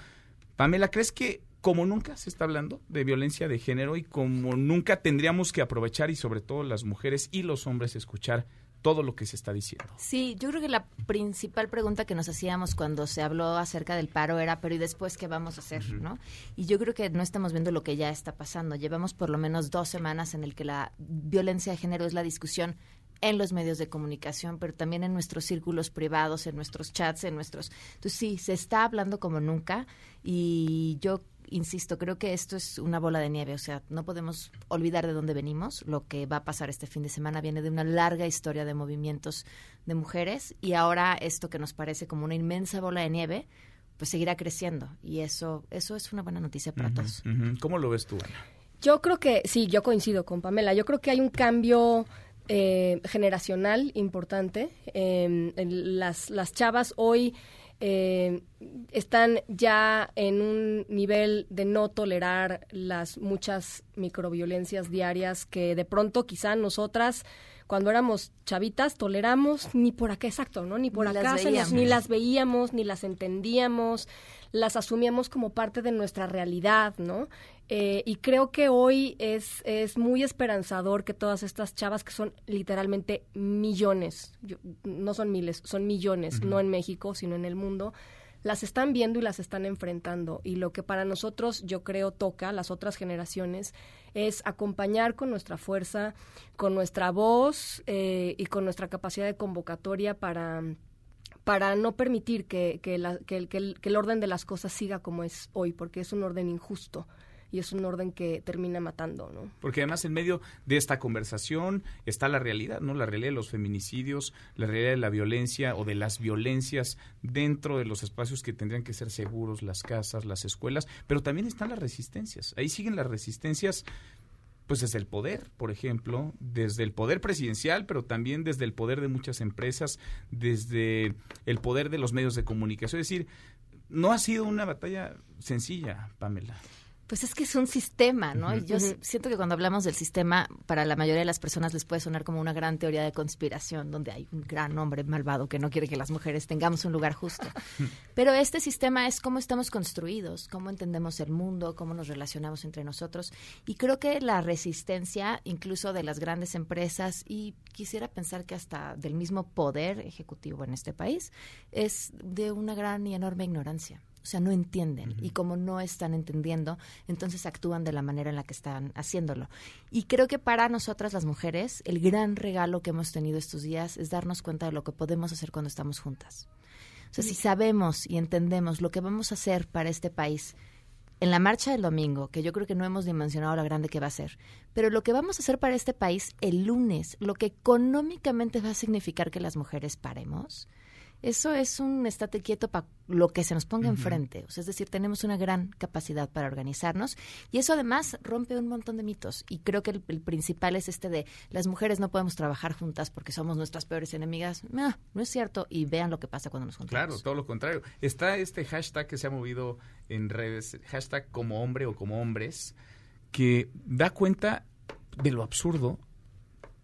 Pamela, ¿crees que como nunca se está hablando de violencia de género y como nunca tendríamos que aprovechar y sobre todo las mujeres y los hombres escuchar todo lo que se está diciendo. Sí, yo creo que la principal pregunta que nos hacíamos cuando se habló acerca del paro era, pero ¿y después qué vamos a hacer? ¿no? Y yo creo que no estamos viendo lo que ya está pasando. Llevamos por lo menos dos semanas en el que la violencia de género es la discusión en los medios de comunicación, pero también en nuestros círculos privados, en nuestros chats, en nuestros... Entonces sí, se está hablando como nunca y yo insisto, creo que esto es una bola de nieve, o sea, no podemos olvidar de dónde venimos. Lo que va a pasar este fin de semana viene de una larga historia de movimientos de mujeres y ahora esto que nos parece como una inmensa bola de nieve, pues seguirá creciendo y eso eso es una buena noticia para todos. ¿Cómo lo ves tú, Ana? Yo creo que sí, yo coincido con Pamela. Yo creo que hay un cambio eh, generacional importante. Em, las, las chavas hoy eh, están ya en un nivel de no tolerar las muchas microviolencias diarias que de pronto quizá nosotras cuando éramos chavitas toleramos ni por acá exacto, ¿no? Ni por acá ni las veíamos, ni las entendíamos, las asumíamos como parte de nuestra realidad, ¿no? Eh, y creo que hoy es, es muy esperanzador que todas estas chavas, que son literalmente millones, no son miles, son millones, no en México, sino en el mundo, las están viendo y las están enfrentando. Y lo que para nosotros, yo creo, toca, las otras generaciones, es acompañar con nuestra fuerza, con nuestra voz eh, y con nuestra capacidad de convocatoria para para no permitir que, que, que, el, que el orden de las cosas siga como es hoy, porque es un orden injusto y es un orden que termina matando, ¿no? Porque además en medio de esta conversación está la realidad, ¿no? La realidad de los feminicidios, la realidad de la violencia o de las violencias dentro de los espacios que tendrían que ser seguros, las casas, las escuelas, pero también están las resistencias. Ahí siguen las resistencias pues desde el poder, por ejemplo, desde el poder presidencial, pero también desde el poder de muchas empresas, desde el poder de los medios de comunicación. Es decir, no ha sido una batalla sencilla, Pamela. Pues es que es un sistema, ¿no? Yo siento que cuando hablamos del sistema, para la mayoría de las personas les puede sonar como una gran teoría de conspiración, donde hay un gran hombre malvado que no quiere que las mujeres tengamos un lugar justo. Pero este sistema es cómo estamos construidos, cómo entendemos el mundo, cómo nos relacionamos entre nosotros. Y creo que la resistencia, incluso de las grandes empresas, y quisiera pensar que hasta del mismo poder ejecutivo en este país, es de una gran y enorme ignorancia. O sea, no entienden. Y como no están entendiendo, entonces actúan de la manera en la que están haciéndolo. Y creo que para nosotras las mujeres, el gran regalo que hemos tenido estos días es darnos cuenta de lo que podemos hacer cuando estamos juntas. O sea, si sabemos y entendemos lo que vamos a hacer para este país, en la marcha del domingo, que yo creo que no hemos dimensionado lo grande que va a ser, pero lo que vamos a hacer para este país el lunes, lo que económicamente va a significar que las mujeres paremos, eso es un estate quieto para lo que se nos ponga enfrente. O sea, es decir, tenemos una gran capacidad para organizarnos y eso además rompe un montón de mitos. Y creo que el, principal es este de las mujeres no podemos trabajar juntas porque somos nuestras peores enemigas. No, no es cierto. Y vean lo que pasa cuando nos juntamos. Claro, todo lo contrario. Está este hashtag que se ha movido en redes, hashtag como hombre o como hombres, que da cuenta de lo absurdo,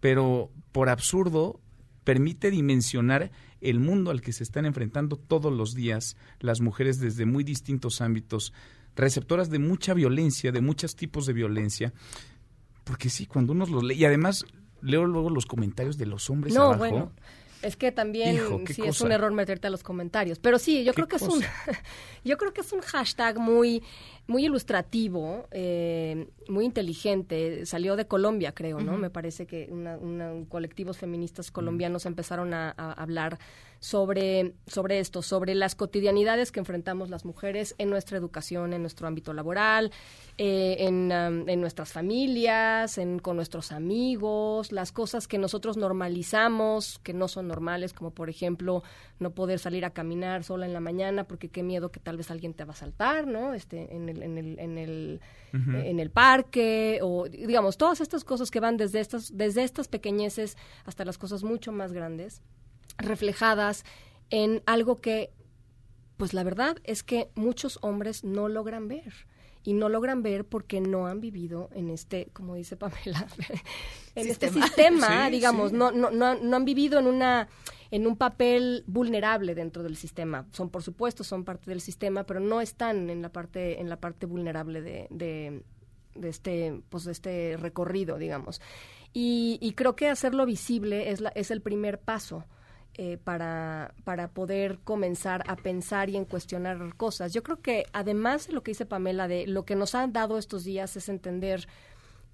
pero por absurdo permite dimensionar el mundo al que se están enfrentando todos los días las mujeres desde muy distintos ámbitos, receptoras de mucha violencia, de muchos tipos de violencia, porque sí, cuando uno los lee, y además leo luego los comentarios de los hombres no, abajo, Bueno. Es que también sí es un error meterte a los comentarios, pero sí, yo creo que es un yo creo que es un hashtag muy muy ilustrativo, eh, muy inteligente. Salió de Colombia, creo, ¿no? Me parece que una, colectivos feministas colombianos empezaron a, hablar sobre, sobre esto, sobre las cotidianidades que enfrentamos las mujeres en nuestra educación, en nuestro ámbito laboral, eh, en, en, nuestras familias, en, con nuestros amigos, las cosas que nosotros normalizamos, que no son normales, como por ejemplo no poder salir a caminar sola en la mañana porque qué miedo que tal vez alguien te va a saltar, ¿no? Este, en el, en el, en el, en el parque, o digamos, todas estas cosas que van desde estas, desde estas pequeñeces hasta las cosas mucho más grandes reflejadas en algo que, pues la verdad es que muchos hombres no logran ver. Y no logran ver porque no han vivido en este, como dice Pamela, en este sistema, digamos, No, no, no, no han vivido en una en un papel vulnerable dentro del sistema. Son, por supuesto, son parte del sistema, pero no están en la parte, en la parte vulnerable de, de este, pues, de este recorrido, digamos. Y, creo que hacerlo visible es, la, es el primer paso. Eh, para, para poder comenzar a pensar y en cuestionar cosas. Yo creo que además de lo que dice Pamela, de lo que nos han dado estos días es entender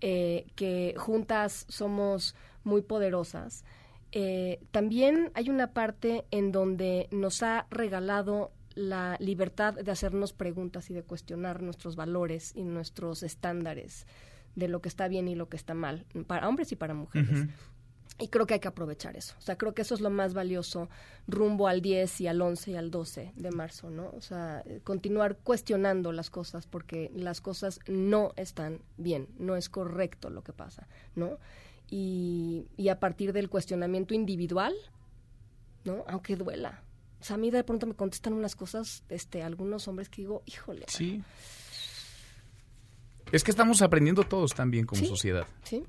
eh, que juntas somos muy poderosas. Eh, también hay una parte en donde nos ha regalado la libertad de hacernos preguntas y de cuestionar nuestros valores y nuestros estándares de lo que está bien y lo que está mal, para hombres y para mujeres. Y creo que hay que aprovechar eso. O sea, creo que eso es lo más valioso rumbo al 10 y al 11 y al 12 de marzo, ¿no? O sea, continuar cuestionando las cosas porque las cosas no están bien, no es correcto lo que pasa, ¿no? Y, y a partir del cuestionamiento individual, ¿no? Aunque duela, o sea, a mí de pronto me contestan unas cosas, este, algunos hombres que digo, híjole. Sí. Es que estamos aprendiendo todos también como sociedad. Sí.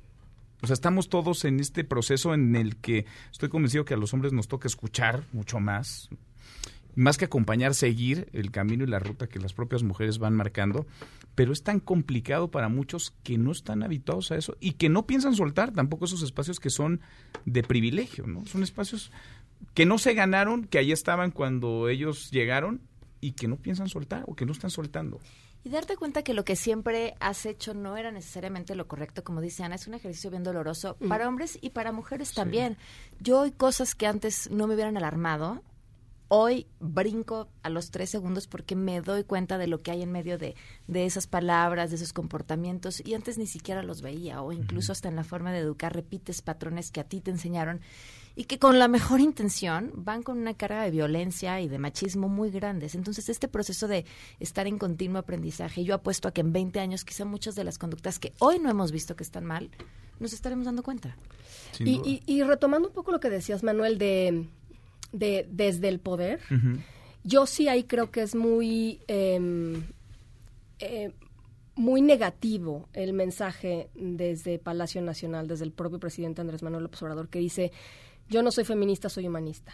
O sea, estamos todos en este proceso en el que estoy convencido que a los hombres nos toca escuchar mucho más, más que acompañar, seguir el camino y la ruta que las propias mujeres van marcando, pero es tan complicado para muchos que no están habituados a eso y que no piensan soltar tampoco esos espacios que son de privilegio, ¿no? Son espacios que no se ganaron, que ahí estaban cuando ellos llegaron y que no piensan soltar o que no están soltando. Y darte cuenta que lo que siempre has hecho no era necesariamente lo correcto, como dice Ana, es un ejercicio bien doloroso para hombres y para mujeres también. Yo hay cosas que antes no me hubieran alarmado, hoy brinco a los tres segundos porque me doy cuenta de lo que hay en medio de, de, esas palabras, de esos comportamientos, y antes ni siquiera los veía, o incluso hasta en la forma de educar repites patrones que a ti te enseñaron y que con la mejor intención van con una carga de violencia y de machismo muy grandes. Entonces, este proceso de estar en continuo aprendizaje, yo apuesto a que en 20 años quizá muchas de las conductas que hoy no hemos visto que están mal, nos estaremos dando cuenta. Y, y, retomando un poco lo que decías, Manuel, de, de desde el poder, yo sí ahí creo que es muy... Em, eh, muy negativo el mensaje desde Palacio Nacional, desde el propio presidente Andrés Manuel López Obrador, que dice, yo no soy feminista, soy humanista.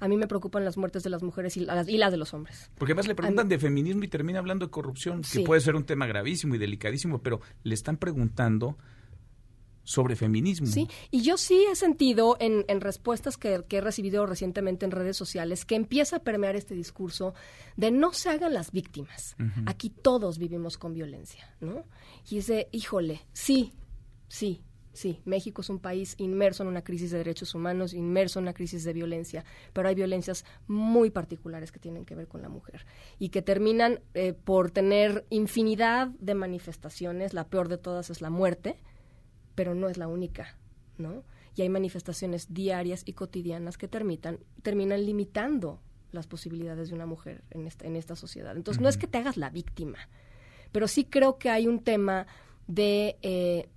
A mí me preocupan las muertes de las mujeres y las, y las de los hombres. Porque además le preguntan de feminismo y termina hablando de corrupción, que puede ser un tema gravísimo y delicadísimo, pero le están preguntando sobre feminismo. Sí, y yo sí he sentido en, respuestas que, he recibido recientemente en redes sociales que empieza a permear este discurso de no se hagan las víctimas. Aquí todos vivimos con violencia, ¿no? Y es de, híjole, sí, sí, Sí, México es un país inmerso en una crisis de derechos humanos, inmerso en una crisis de violencia, pero hay violencias muy particulares que tienen que ver con la mujer y que terminan eh, por tener infinidad de manifestaciones. La peor de todas es la muerte, pero no es la única, ¿no? Y hay manifestaciones diarias y cotidianas que terminan, terminan limitando las posibilidades de una mujer en esta, en esta sociedad. Entonces, no es que te hagas la víctima, pero sí creo que hay un tema de... Eh,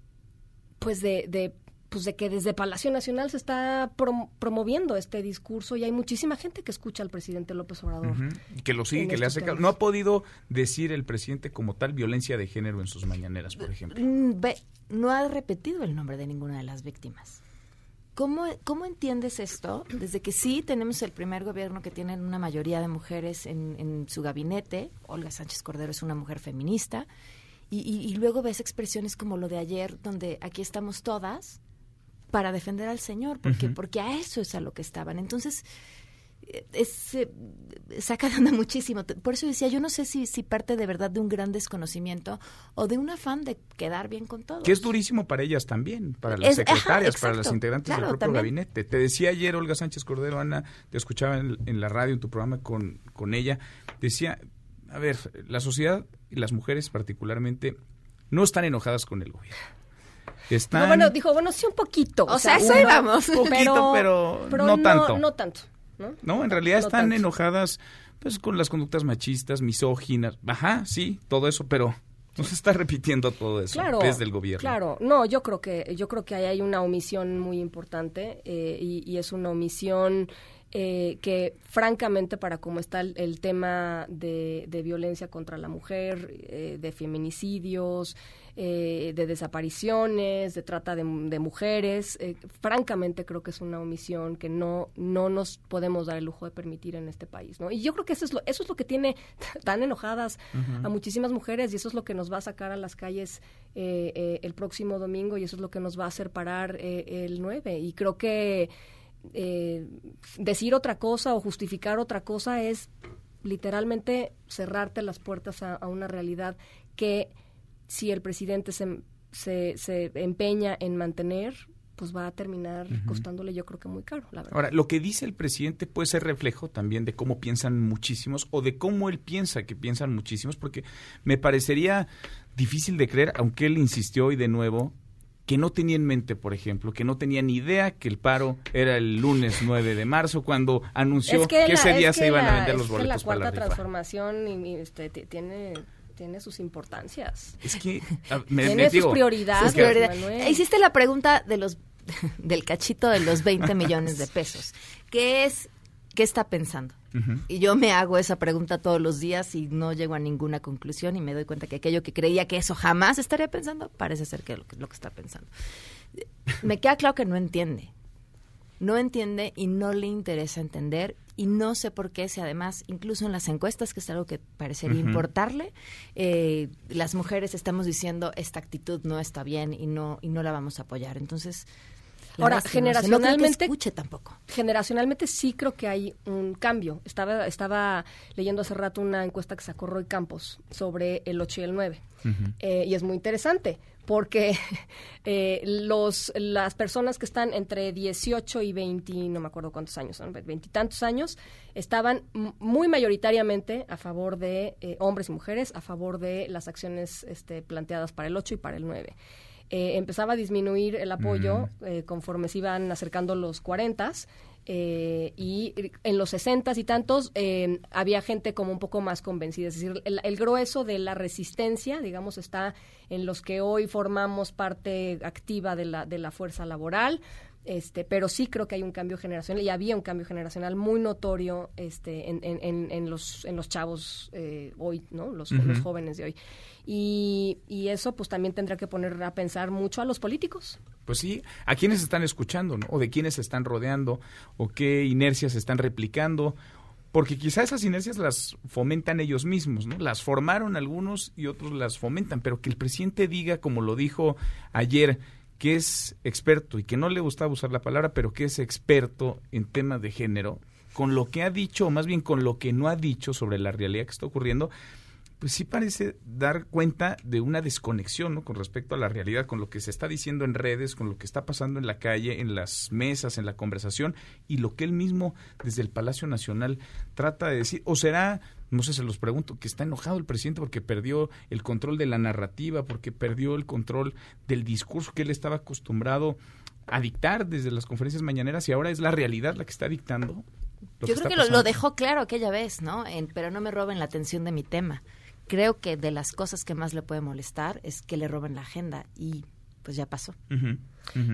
pues de, de pues de que desde Palacio Nacional se está promoviendo este discurso y hay muchísima gente que escucha al presidente López Obrador. Que lo sigue, que le hace caso. No ha podido decir el presidente como tal violencia de género en sus mañaneras, por ejemplo. Mm, no ha repetido el nombre de ninguna de las víctimas. ¿Cómo, ¿Cómo entiendes esto? Desde que sí tenemos el primer gobierno que tiene una mayoría de mujeres en, en su gabinete, Olga Sánchez Cordero es una mujer feminista, y, luego ves expresiones como lo de ayer, donde aquí estamos todas para defender al Señor, porque, porque a eso es a lo que estaban. Entonces, eh, es, eh, saca de muchísimo. Por eso decía, yo no sé si, si parte de verdad de un gran desconocimiento o de un afán de quedar bien con todo. Que es durísimo para ellas también, para las secretarias, para las integrantes del propio gabinete. Te decía ayer Olga Sánchez Cordero, Ana, te escuchaba en, en, la radio, en tu programa con, con ella, decía, a ver, la sociedad y las mujeres particularmente no están enojadas con el gobierno. Están... bueno, dijo, bueno, sí un poquito. O, sea, eso íbamos. Un poquito, pero, no, tanto. No tanto. No, en realidad están enojadas pues con las conductas machistas, misóginas. Ajá, sí, todo eso, pero no se está repitiendo todo eso desde el gobierno. Claro, no, yo creo que yo creo que ahí hay una omisión muy importante eh, y, y, es una omisión eh, que francamente para cómo está el, tema de, violencia contra la mujer, eh, de feminicidios, eh, de desapariciones, de trata de, mujeres. Eh, francamente creo que es una omisión que no, no nos podemos dar el lujo de permitir en este país. ¿no? Y yo creo que eso es lo, eso es lo que tiene tan enojadas a muchísimas mujeres y eso es lo que nos va a sacar a las calles eh, el próximo domingo y eso es lo que nos va a hacer parar el 9. Y creo que decir otra cosa o justificar otra cosa es literalmente cerrarte las puertas a una realidad que si el presidente se, se, empeña en mantener, pues va a terminar costándole yo creo que muy caro, la verdad. Ahora, lo que dice el presidente puede ser reflejo también de cómo piensan muchísimos o de cómo él piensa que piensan muchísimos, porque me parecería difícil de creer, aunque él insistió hoy de nuevo, que no tenía en mente, por ejemplo, que no tenía ni idea que el paro era el lunes 9 de marzo cuando anunció que, ese día se iban a vender los boletos la cuarta transformación y, este, tiene tiene sus importancias. Es que tiene sus prioridades. Hiciste la pregunta de los del cachito de los 20 millones de pesos. ¿Qué es qué está pensando? Y yo me hago esa pregunta todos los días y no llego a ninguna conclusión y me doy cuenta que aquello que creía que eso jamás estaría pensando, parece ser que lo, lo que está pensando. Me queda claro que no entiende. No entiende y no le interesa entender y no sé por qué, si además, incluso en las encuestas, que es algo que parecería importarle, eh, las mujeres estamos diciendo esta actitud no está bien y no, y no la vamos a apoyar. Entonces, Ahora, generacionalmente, escuche tampoco. Generacionalmente sí creo que hay un cambio. Estaba, estaba leyendo hace rato una encuesta que sacó Roy Campos sobre el 8 y el 9. Eh, y es muy interesante porque eh, los, las personas que están entre 18 y 20, no me acuerdo cuántos años, son veintitantos años, estaban muy mayoritariamente a favor de eh, hombres y mujeres, a favor de las acciones este, planteadas para el 8 y para el 9. Eh, empezaba a disminuir el apoyo eh, conforme se iban acercando los 40 eh, y en los 60 y tantos había gente como un poco más convencida. Es decir, el, grueso de la resistencia, digamos, está en los que hoy formamos parte activa de la, de la fuerza laboral. Este, pero sí creo que hay un cambio generacional y había un cambio generacional muy notorio este, en, en, en los, en los chavos hoy, ¿no? Los, los jóvenes de hoy. Y, eso pues también tendrá que poner a pensar mucho a los políticos. Pues sí, a quiénes están escuchando, ¿no? O de quiénes se están rodeando, o qué inercias están replicando, porque quizá esas inercias las fomentan ellos mismos, ¿no? Las formaron algunos y otros las fomentan, pero que el presidente diga, como lo dijo ayer, que es experto y que no le gustaba usar la palabra, pero que es experto en temas de género, con lo que ha dicho, o más bien con lo que no ha dicho sobre la realidad que está ocurriendo, pues sí parece dar cuenta de una desconexión ¿no? con respecto a la realidad, con lo que se está diciendo en redes, con lo que está pasando en la calle, en las mesas, en la conversación y lo que él mismo desde el Palacio Nacional trata de decir. O será, no sé, se los pregunto, que está enojado el presidente porque perdió el control de la narrativa, porque perdió el control del discurso que él estaba acostumbrado a dictar desde las conferencias mañaneras y ahora es la realidad la que está dictando. Yo creo que lo, lo, dejó claro aquella vez, ¿no? En, pero no me roben la atención de mi tema creo que de las cosas que más le puede molestar es que le roben la agenda y pues ya pasó.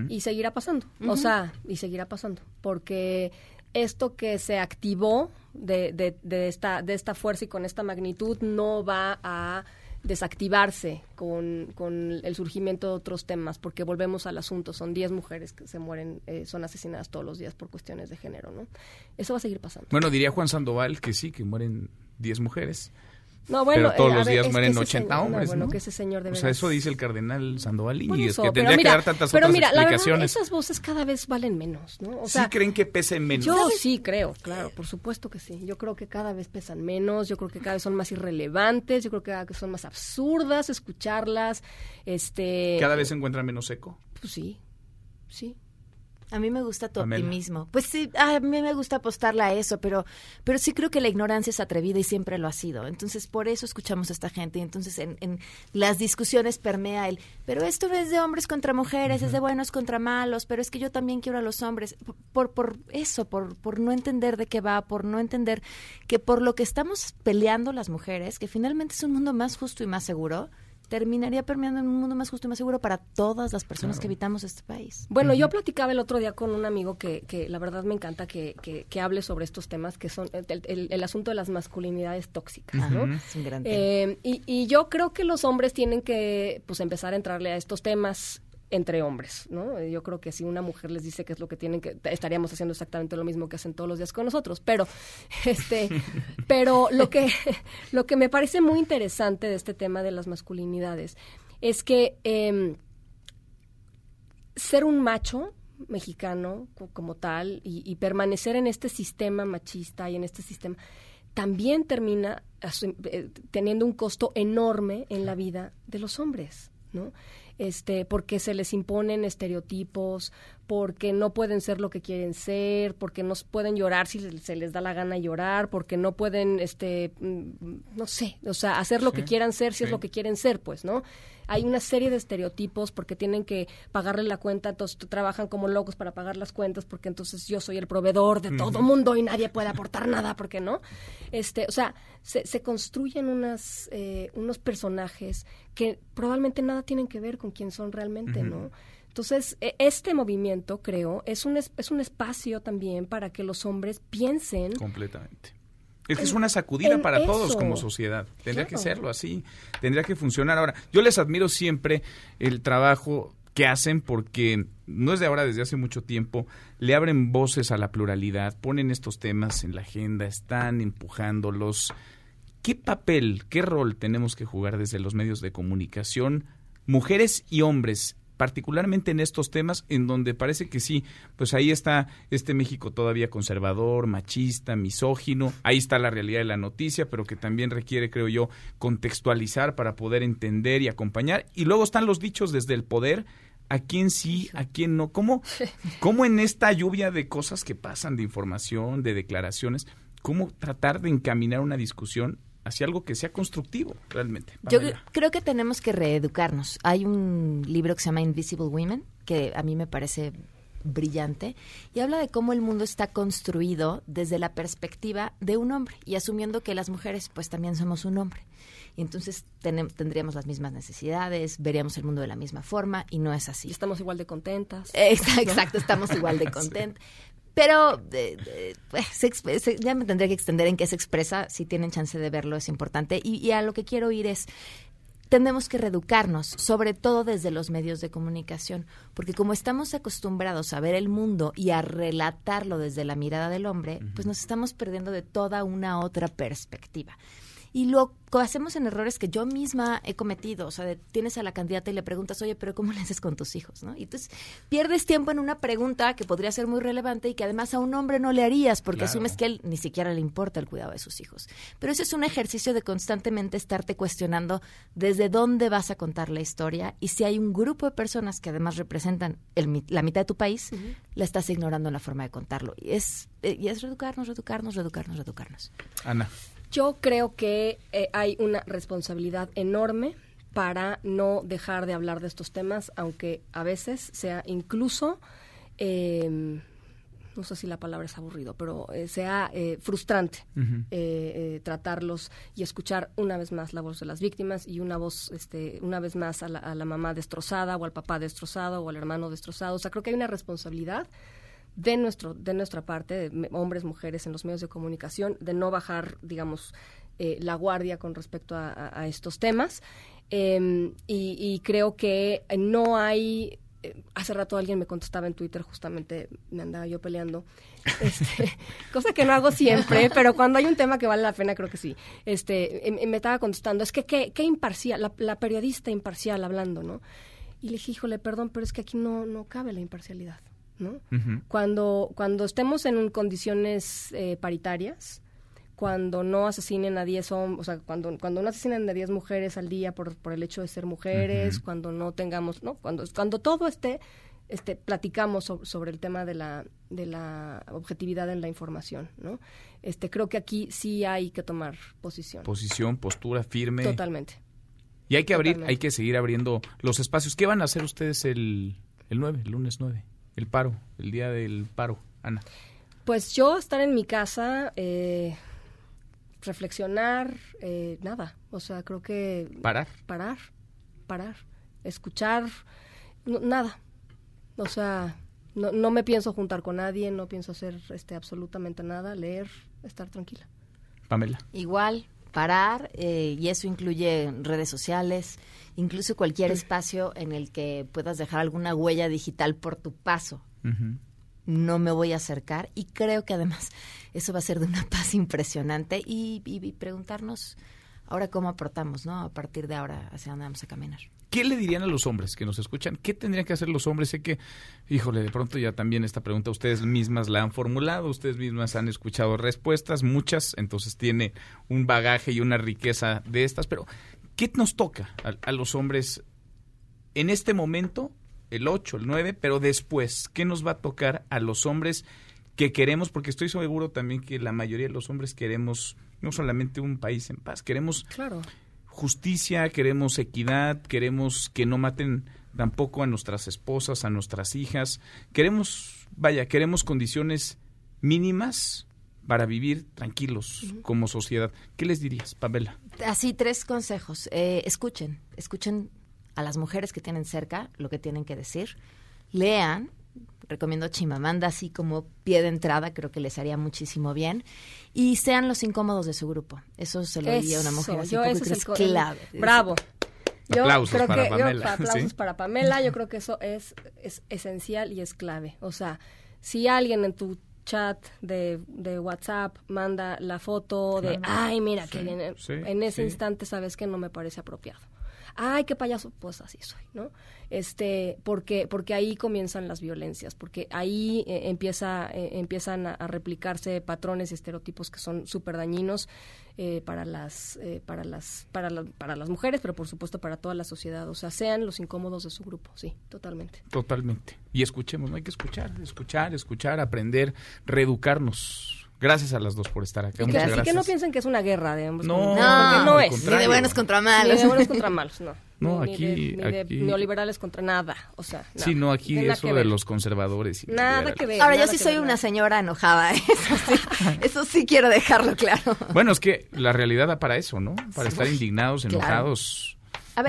Y seguirá pasando, o sea, y seguirá pasando, porque esto que se activó de, de, de, esta, de esta fuerza y con esta magnitud no va a desactivarse con, con, el surgimiento de otros temas, porque volvemos al asunto, son 10 mujeres que se mueren, eh, son asesinadas todos los días por cuestiones de género, ¿no? Eso va a seguir pasando. Bueno, diría Juan Sandoval que sí, que mueren 10 mujeres. No, bueno, pero todos eh, los días mueren 80 hombres, no, bueno, que ese señor debe O sea, eso dice el cardenal Sandoval y es que tendría que dar tantas pero otras mira, explicaciones. La verdad, esas voces cada vez valen menos, ¿no? O sea, ¿Sí creen que pesen menos? Yo sí creo, claro, por supuesto que sí. Yo creo que cada vez pesan menos, yo creo que cada vez son más irrelevantes, yo creo que cada vez son más absurdas escucharlas. Este ¿Cada vez se encuentra menos eco? Pues sí, sí. A mí me gusta tu optimismo. Pues sí, a mí me gusta apostarle a eso, pero, pero sí creo que la ignorancia es atrevida y siempre lo ha sido. Entonces, por eso escuchamos a esta gente. Y entonces, en, en las discusiones permea el, pero esto no es de hombres contra mujeres, es de buenos contra malos, pero es que yo también quiero a los hombres. Por, por eso, por, por no entender de qué va, por no entender que por lo que estamos peleando las mujeres, que finalmente es un mundo más justo y más seguro, terminaría permeando en un mundo más justo y más seguro para todas las personas que habitamos este país. Bueno, yo platicaba el otro día con un amigo que, que la verdad me encanta que, que, hable sobre estos temas, que son el, el, asunto de las masculinidades tóxicas, ¿no? Es un gran eh, y, y yo creo que los hombres tienen que pues empezar a entrarle a estos temas entre hombres, ¿no? Yo creo que si una mujer les dice qué es lo que tienen que estaríamos haciendo exactamente lo mismo que hacen todos los días con nosotros, pero este pero lo que lo que me parece muy interesante de este tema de las masculinidades es que em, ser un macho mexicano como tal y, permanecer en este sistema machista y en este sistema también termina eh, teniendo un costo enorme en la vida de los hombres, ¿no? Este, porque se les imponen estereotipos, porque no pueden ser lo que quieren ser, porque no pueden llorar si se les da la gana llorar, porque no pueden, este, mm, no sé, o sea, hacer lo que quieran ser si es lo que quieren ser, pues, ¿no? hay una serie de estereotipos porque tienen que pagarle la cuenta, entonces trabajan como locos para pagar las cuentas porque entonces yo soy el proveedor de todo mundo y nadie puede aportar nada, porque no? Este, o sea, se, se construyen unas, eh, unos personajes que probablemente nada tienen que ver con quién son realmente, ¿no? Entonces, e, este movimiento, creo, es un, es un espacio también para que los hombres piensen. Completamente es que es una sacudida para todos como sociedad. Tendría que serlo así. Tendría que funcionar. Ahora, yo les admiro siempre el trabajo que hacen porque no es de ahora, desde hace mucho tiempo, le abren voces a la pluralidad, ponen estos temas en la agenda, están empujándolos. ¿Qué papel, qué rol tenemos que jugar desde los medios de comunicación, mujeres y hombres, particularmente en estos temas en donde parece que sí, pues ahí está este México todavía conservador, machista, misógino, ahí está la realidad de la noticia, pero que también requiere, creo yo, contextualizar para poder entender y acompañar. Y luego están los dichos desde el poder, a quién sí, a quién no. ¿Cómo, cómo en esta lluvia de cosas que pasan, de información, de declaraciones, cómo tratar de encaminar una discusión hacia algo que sea constructivo realmente. Yo creo que tenemos que reeducarnos. Hay un libro que se llama Invisible Women, que a mí me parece brillante, y habla de cómo el mundo está construido desde la perspectiva de un hombre y asumiendo que las mujeres pues también somos un hombre. Y entonces tendríamos las mismas necesidades, veríamos el mundo de la misma forma y no es así. estamos igual de contentas. Exacto, estamos igual de contentas. Pero pues, ya me tendría que extender en qué se expresa. Si tienen chance de verlo, es importante. Y, a lo que quiero ir es, tenemos que reeducarnos, sobre todo desde los medios de comunicación, porque como estamos acostumbrados a ver el mundo y a relatarlo desde la mirada del hombre, pues nos estamos perdiendo de toda una otra perspectiva. Y lo hacemos en errores que yo misma he cometido. O sea, tienes a la candidata y le preguntas, oye, pero ¿cómo le haces con tus hijos? ¿no? Y entonces pierdes tiempo en una pregunta que podría ser muy relevante y que además a un hombre no le harías porque asumes que él ni siquiera le importa el cuidado de sus hijos. Pero ese es un ejercicio de constantemente estarte cuestionando desde dónde vas a contar la historia y si hay un grupo de personas que además representan la mitad de tu país, la estás ignorando en la forma de contarlo. Y es, eh, y es reeducarnos, reeducarnos, reeducarnos, reeducarnos. Ana. Yo creo que eh, hay una responsabilidad enorme para no dejar de hablar de estos temas, aunque a veces sea incluso, em, no sé si la palabra es aburrido, pero eh, sea eh, frustrante tratarlos y escuchar una vez más la voz de las víctimas y una voz, este, una vez más a la, a la mamá destrozada o al papá destrozado o al hermano destrozado. O sea, creo que hay una responsabilidad de nuestro de nuestra parte, de hombres, mujeres en los medios de comunicación, de no bajar, digamos, eh, la guardia con respecto a, estos temas. Em, y, creo que no hay eh, hace rato alguien me contestaba en Twitter, justamente me andaba yo peleando, este, cosa que no hago siempre, pero cuando hay un tema que vale la pena, creo que sí. Este, em, me estaba contestando, es que qué, imparcial, la, la, periodista imparcial hablando, ¿no? Y le dije, híjole, perdón, pero es que aquí no, no cabe la imparcialidad. ¿No? cuando, cuando estemos en condiciones eh, paritarias, cuando no asesinen a 10 hombres, o sea, cuando, cuando no asesinen a 10 mujeres al día por, por el hecho de ser mujeres, cuando no tengamos, ¿no? Cuando, cuando todo esté, este, platicamos sobre el tema de la, de la objetividad en la información, ¿no? Este, creo que aquí sí hay que tomar posición. Posición, postura firme. Totalmente. Y hay que abrir, hay que seguir abriendo los espacios. ¿Qué van a hacer ustedes el, el 9, el lunes 9? El paro, el día del paro, Ana? Pues yo estar en mi casa, eh, reflexionar, eh, nada. O sea, creo que... Parar. Parar. parar, escuchar, nada. O sea, no, no me pienso juntar con nadie, no pienso hacer este absolutamente nada, leer, estar tranquila. Pamela. Igual, parar, eh, y eso incluye redes sociales, incluso cualquier espacio en el que puedas dejar alguna huella digital por tu paso. No me voy a acercar y creo que además eso va a ser de una paz impresionante. Y, y preguntarnos ahora cómo aportamos, ¿no? A partir de ahora, hacia dónde vamos a caminar. ¿Qué le dirían a los hombres que nos escuchan? ¿Qué tendrían que hacer los hombres? Sé que, híjole, de pronto ya también esta pregunta ustedes mismas la han formulado, ustedes mismas han escuchado respuestas, muchas, entonces tiene un bagaje y una riqueza de estas, pero ¿qué nos toca a, los hombres en este momento, el 8, el 9, pero después, ¿qué nos va a tocar a los hombres que queremos? Porque estoy seguro también que la mayoría de los hombres queremos no solamente un país en paz, queremos claro justicia, queremos equidad, queremos que no maten tampoco a nuestras esposas, a nuestras hijas. Queremos, vaya, queremos condiciones mínimas para vivir tranquilos como sociedad. ¿Qué les dirías, Pamela? Así, tres consejos. Eh, escuchen, escuchen a las mujeres que tienen cerca lo que tienen que decir. Lean, recomiendo Chimamanda así como pie de entrada, creo que les haría muchísimo bien. Y sean los incómodos de su grupo. Eso se lo diría a una mujer así, yo, eso es, clave. Bravo. Yo aplausos creo para que, Pamela. aplausos para Pamela. Yo creo que eso es, es esencial y es clave. O sea, si alguien en tu chat de, de WhatsApp manda la foto de, ay, mira, que en ese instante sabes que no me parece apropiado ay, qué payaso, pues así soy, ¿no? Este, porque, porque ahí comienzan las violencias, porque ahí eh, empieza, eh, empiezan a, replicarse patrones y estereotipos que son súper dañinos eh, para las, para las, para, para las mujeres, pero por supuesto para toda la sociedad. O sea, sean los incómodos de su grupo, sí, totalmente. Totalmente. Y escuchemos, no hay que escuchar, escuchar, escuchar, aprender, reeducarnos Gracias a las dos por estar acá. Muchas así que no piensen que es una guerra de hombres. No, no, no es. Ni de buenos contra malos. Ni de buenos contra malos, no. No, ni, aquí, de, neoliberales contra nada, o sea. Nada. Sí, no, aquí eso de los conservadores. nada que ver. Ahora, yo sí soy una señora enojada, ¿eh? eso sí, eso sí quiero dejarlo claro. Bueno, es que la realidad da para eso, ¿no? Para estar indignados, enojados,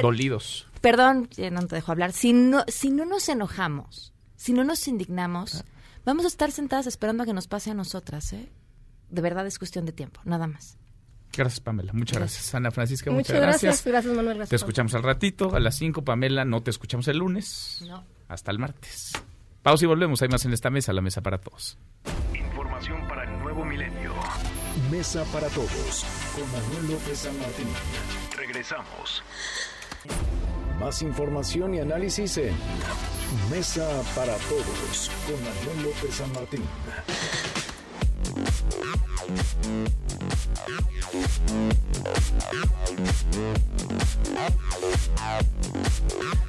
dolidos. Perdón, no te dejo hablar. Si no, si no nos enojamos, si no nos indignamos, vamos a estar sentadas esperando a que nos pase a nosotras, ¿eh? de verdad es cuestión de tiempo, nada más. Gracias, Pamela. Muchas gracias. Ana Francisca, muchas, gracias. Gracias, Manuel. te escuchamos al ratito, a las 5, Pamela. No te escuchamos el lunes. No. Hasta el martes. Pausa y volvemos. Hay más en esta mesa, la mesa para todos. Información para el nuevo milenio. Mesa para todos. Con Manuel López San Martín. Regresamos. Más información y análisis en Mesa para todos. Con Manuel López San Martín.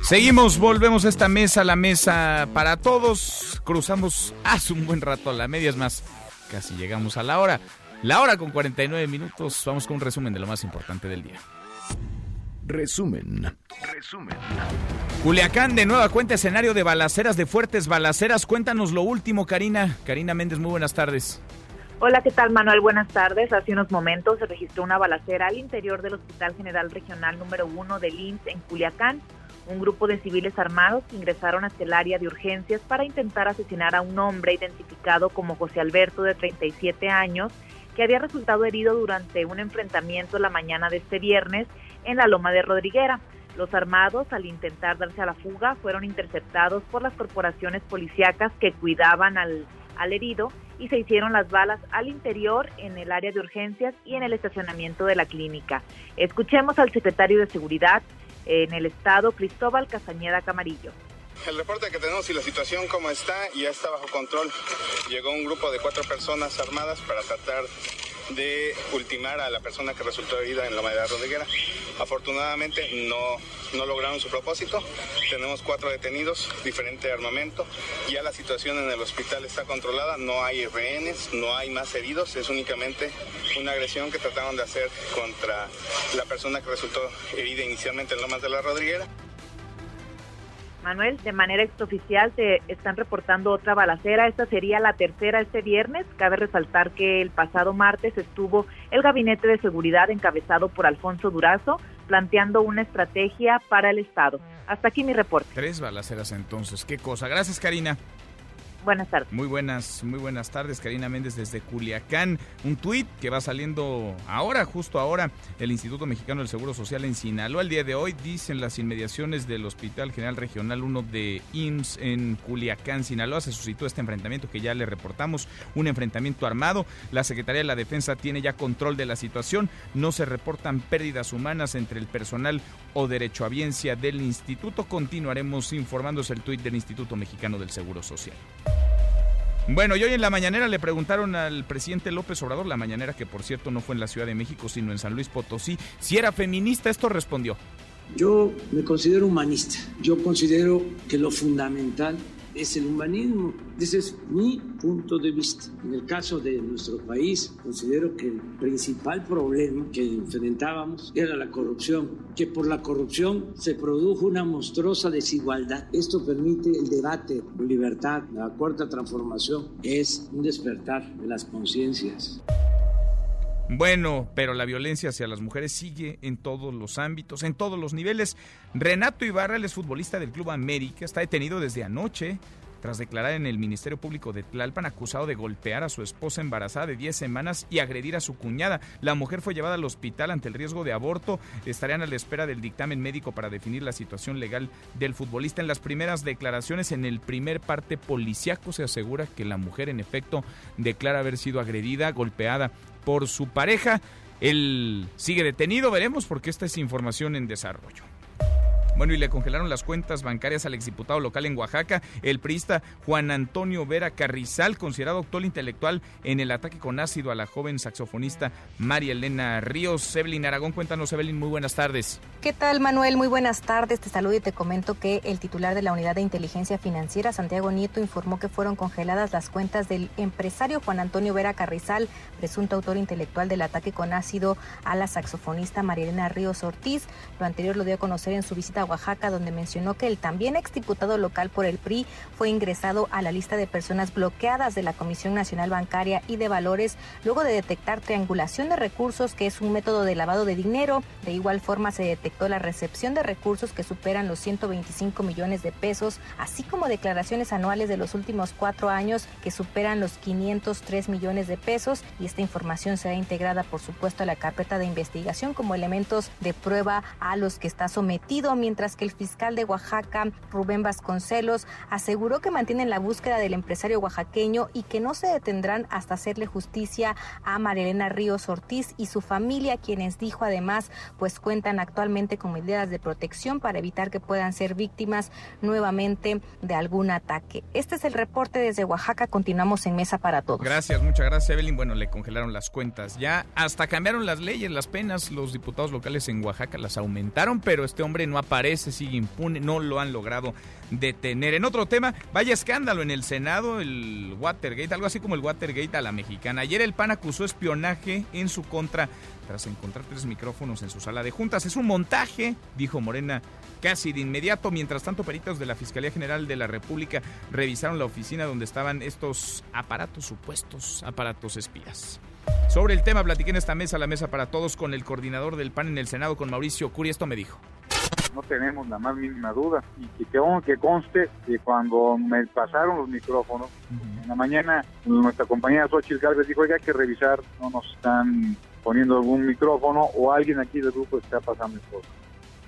Seguimos, volvemos a esta mesa, la mesa para todos. Cruzamos hace un buen rato a la media, es más, casi llegamos a la hora. La hora con 49 minutos. Vamos con un resumen de lo más importante del día. Resumen. Resumen. Culiacán de nueva cuenta escenario de balaceras, de fuertes balaceras. Cuéntanos lo último, Karina. Karina Méndez, muy buenas tardes. Hola, ¿qué tal Manuel? Buenas tardes. Hace unos momentos se registró una balacera al interior del Hospital General Regional número 1 de Linz en Culiacán. Un grupo de civiles armados ingresaron hasta el área de urgencias para intentar asesinar a un hombre identificado como José Alberto de 37 años, que había resultado herido durante un enfrentamiento la mañana de este viernes en la Loma de Rodriguera. Los armados, al intentar darse a la fuga, fueron interceptados por las corporaciones policíacas que cuidaban al, al herido y se hicieron las balas al interior, en el área de urgencias y en el estacionamiento de la clínica. Escuchemos al secretario de Seguridad en el Estado, Cristóbal Casañeda Camarillo. El reporte que tenemos y la situación como está ya está bajo control. Llegó un grupo de cuatro personas armadas para tratar de ultimar a la persona que resultó herida en la madera rodriguera. Afortunadamente no, no lograron su propósito. Tenemos cuatro detenidos, diferente armamento. Ya la situación en el hospital está controlada, no hay rehenes, no hay más heridos, es únicamente una agresión que trataron de hacer contra la persona que resultó herida inicialmente en Lomas de la Rodriguera. Manuel, de manera extraoficial se están reportando otra balacera. Esta sería la tercera este viernes. Cabe resaltar que el pasado martes estuvo el gabinete de seguridad encabezado por Alfonso Durazo planteando una estrategia para el Estado. Hasta aquí mi reporte. Tres balaceras entonces, qué cosa. Gracias, Karina. Buenas tardes. Muy buenas, muy buenas tardes, Karina Méndez desde Culiacán. Un tuit que va saliendo ahora, justo ahora, el Instituto Mexicano del Seguro Social en Sinaloa. El día de hoy dicen las inmediaciones del Hospital General Regional 1 de IMSS en Culiacán, Sinaloa. Se suscitó este enfrentamiento que ya le reportamos, un enfrentamiento armado. La Secretaría de la Defensa tiene ya control de la situación. No se reportan pérdidas humanas entre el personal o derechohabiencia del instituto. Continuaremos informándose el tuit del Instituto Mexicano del Seguro Social. Bueno, y hoy en la mañanera le preguntaron al presidente López Obrador, la mañanera que por cierto no fue en la Ciudad de México, sino en San Luis Potosí, si era feminista. Esto respondió. Yo me considero humanista. Yo considero que lo fundamental es el humanismo. Ese es mi punto de vista. En el caso de nuestro país, considero que el principal problema que enfrentábamos era la corrupción, que por la corrupción se produjo una monstruosa desigualdad. Esto permite el debate libertad. La cuarta transformación es un despertar de las conciencias. Bueno, pero la violencia hacia las mujeres sigue en todos los ámbitos, en todos los niveles. Renato Ibarra, el futbolista del Club América, está detenido desde anoche tras declarar en el Ministerio Público de Tlalpan acusado de golpear a su esposa embarazada de 10 semanas y agredir a su cuñada. La mujer fue llevada al hospital ante el riesgo de aborto. Estarían a la espera del dictamen médico para definir la situación legal del futbolista. En las primeras declaraciones, en el primer parte policiaco, se asegura que la mujer en efecto declara haber sido agredida, golpeada por su pareja. Él sigue detenido, veremos porque esta es información en desarrollo. Bueno, y le congelaron las cuentas bancarias al exdiputado local en Oaxaca, el priista Juan Antonio Vera Carrizal, considerado autor intelectual en el ataque con ácido a la joven saxofonista María Elena Ríos. Evelyn Aragón, cuéntanos, Evelyn, muy buenas tardes. ¿Qué tal, Manuel? Muy buenas tardes. Te saludo y te comento que el titular de la Unidad de Inteligencia Financiera, Santiago Nieto, informó que fueron congeladas las cuentas del empresario Juan Antonio Vera Carrizal, presunto autor intelectual del ataque con ácido a la saxofonista María Elena Ríos Ortiz. Lo anterior lo dio a conocer en su visita Oaxaca, donde mencionó que el también exdiputado local por el PRI fue ingresado a la lista de personas bloqueadas de la Comisión Nacional Bancaria y de Valores luego de detectar triangulación de recursos, que es un método de lavado de dinero. De igual forma se detectó la recepción de recursos que superan los 125 millones de pesos, así como declaraciones anuales de los últimos cuatro años que superan los 503 millones de pesos y esta información será integrada por supuesto a la carpeta de investigación como elementos de prueba a los que está sometido mientras que el fiscal de Oaxaca, Rubén Vasconcelos, aseguró que mantienen la búsqueda del empresario oaxaqueño y que no se detendrán hasta hacerle justicia a Marilena Ríos Ortiz y su familia, quienes dijo además pues cuentan actualmente con medidas de protección para evitar que puedan ser víctimas nuevamente de algún ataque. Este es el reporte desde Oaxaca. Continuamos en Mesa para Todos. Gracias, muchas gracias, Evelyn. Bueno, le congelaron las cuentas. Ya hasta cambiaron las leyes, las penas. Los diputados locales en Oaxaca las aumentaron, pero este hombre no aparece, sigue impune. No lo han logrado detener. En otro tema, vaya escándalo en el Senado, el Watergate, algo así como el Watergate a la mexicana. Ayer el PAN acusó espionaje en su contra tras encontrar tres micrófonos en su sala de juntas. Es un montaje, dijo Morena casi de inmediato. Mientras tanto, peritos de la Fiscalía General de la República revisaron la oficina donde estaban estos aparatos, supuestos aparatos espías. Sobre el tema, platiqué en esta mesa, la mesa para todos, con el coordinador del PAN en el Senado, con Mauricio Curi. Esto me dijo no tenemos la más mínima duda. Y que, que conste que cuando me pasaron los micrófonos, en la mañana nuestra compañera Xochitl Galvez dijo, oiga, hay que revisar, no nos están poniendo algún micrófono o alguien aquí del grupo está pasando cosas.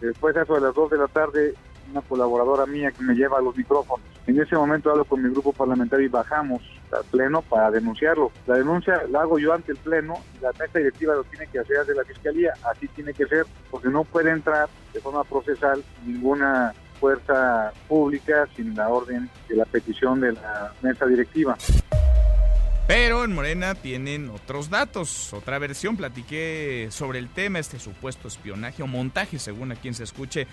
Después, a eso de las 2 de la tarde, una colaboradora mía que me lleva los micrófonos. En ese momento hablo con mi grupo parlamentario y bajamos al pleno para denunciarlo. La denuncia la hago yo ante el pleno la mesa directiva lo tiene que hacer de la fiscalía. Así tiene que ser, porque no puede entrar de forma procesal ninguna fuerza pública sin la orden de la petición de la mesa directiva. Pero en Morena tienen otros datos, otra versión. Platiqué sobre el tema, este supuesto espionaje o montaje, según a quien se escuche,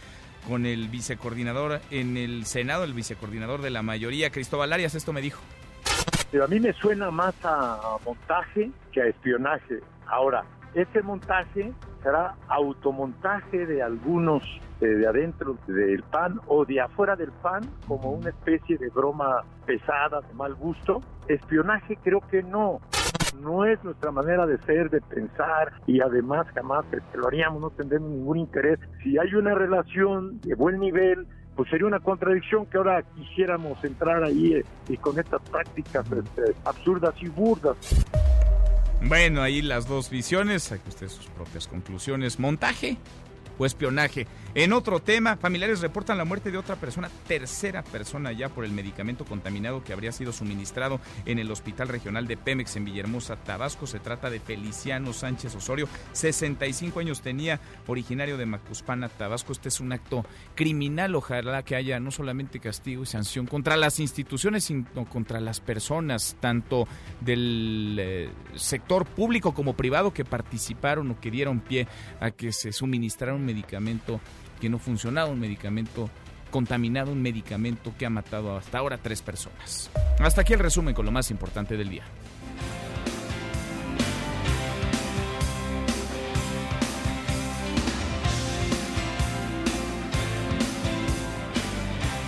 con el vicecoordinador en el Senado, el vicecoordinador de la mayoría, Cristóbal Arias. Esto me dijo. Pero a mí me suena más a montaje que a espionaje. Ahora, ese montaje será automontaje de algunos eh, de adentro del PAN o de afuera del PAN como una especie de broma pesada, de mal gusto. Espionaje creo que no. No es nuestra manera de ser, de pensar y además jamás este, lo haríamos, no tendremos ningún interés. Si hay una relación de buen nivel, pues sería una contradicción que ahora quisiéramos entrar ahí eh, y con estas prácticas este, absurdas y burdas. Bueno, ahí las dos visiones, saque usted sus propias conclusiones. Montaje o espionaje. En otro tema, familiares reportan la muerte de otra persona, tercera persona ya por el medicamento contaminado que habría sido suministrado en el Hospital Regional de Pemex en Villahermosa, Tabasco. Se trata de Feliciano Sánchez Osorio, 65 años tenía, originario de Macuspana, Tabasco. Este es un acto criminal, ojalá que haya no solamente castigo y sanción contra las instituciones, sino contra las personas, tanto del eh, sector público como privado que participaron o que dieron pie a que se suministrara un medicamento que no funcionaba, un medicamento contaminado, un medicamento que ha matado hasta ahora tres personas. Hasta aquí el resumen con lo más importante del día.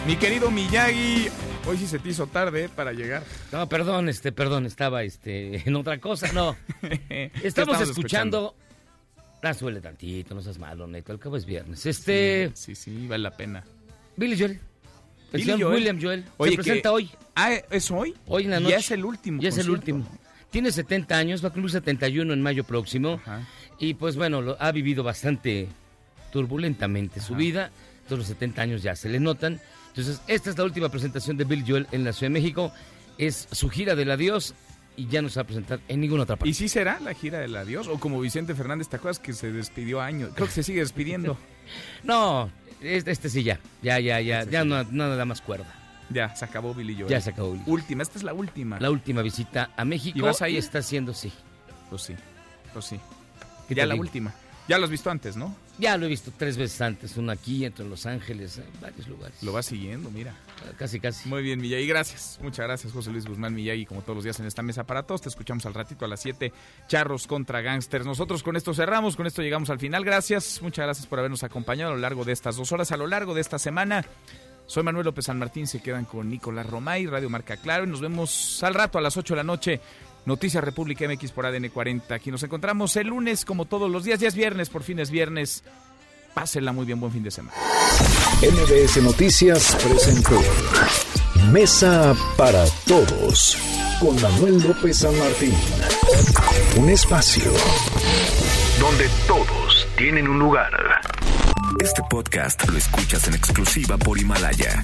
Mi querido Miyagi, hoy sí se te hizo tarde para llegar. No, perdón, este, perdón, estaba este en otra cosa, no. Estamos escuchando Ah, suele tantito, no seas malo, neto. Al cabo es viernes. Este. Sí, sí, vale la pena. Billy Joel. El señor William Joel. se presenta hoy. Ah, ¿es hoy? Hoy en la noche. Ya es el último. Ya es el último. Tiene 70 años, va a cumplir 71 en mayo próximo. Y pues bueno, lo, ha vivido bastante turbulentamente su vida. Todos los 70 años ya se le notan. Entonces, esta es la última presentación de Bill Joel en la Ciudad de México. Es su gira del adiós y ya no se va a presentar en ninguna otra parte. ¿Y si será la gira del adiós? O como Vicente Fernández, ¿te acuerdas que se despidió años? Creo que se sigue despidiendo. no, este, este, sí ya. Ya, ya, ya. Este ya no, no da más cuerda. Ya, se acabó Billy Joel. Ya se acabó Billy. Última, esta es la última. La última visita a México. ¿Y vas ahí? está haciendo, sí. Pues sí, pues sí. Ya la última. Ya lo has visto antes, ¿no? Ya lo he visto tres veces antes, una aquí, entre Los Ángeles, en varios lugares. Lo va siguiendo, mira. Casi, casi. Muy bien, Miyagi, gracias. Muchas gracias, José Luis Guzmán Miyagi, como todos los días en esta mesa para todos. Te escuchamos al ratito a las 7, Charros contra Gangsters. Nosotros con esto cerramos, con esto llegamos al final. Gracias, muchas gracias por habernos acompañado a lo largo de estas dos horas, a lo largo de esta semana. Soy Manuel López San Martín, se quedan con Nicolás Romay, Radio Marca Claro, y nos vemos al rato a las 8 de la noche Noticias República MX por ADN 40. Aquí nos encontramos el lunes, como todos los días. Ya es viernes, por fin es viernes. Pásenla muy bien, buen fin de semana. MBS Noticias presentó Mesa para Todos con Manuel López San Martín. Un espacio donde todos tienen un lugar. Este podcast lo escuchas en exclusiva por Himalaya.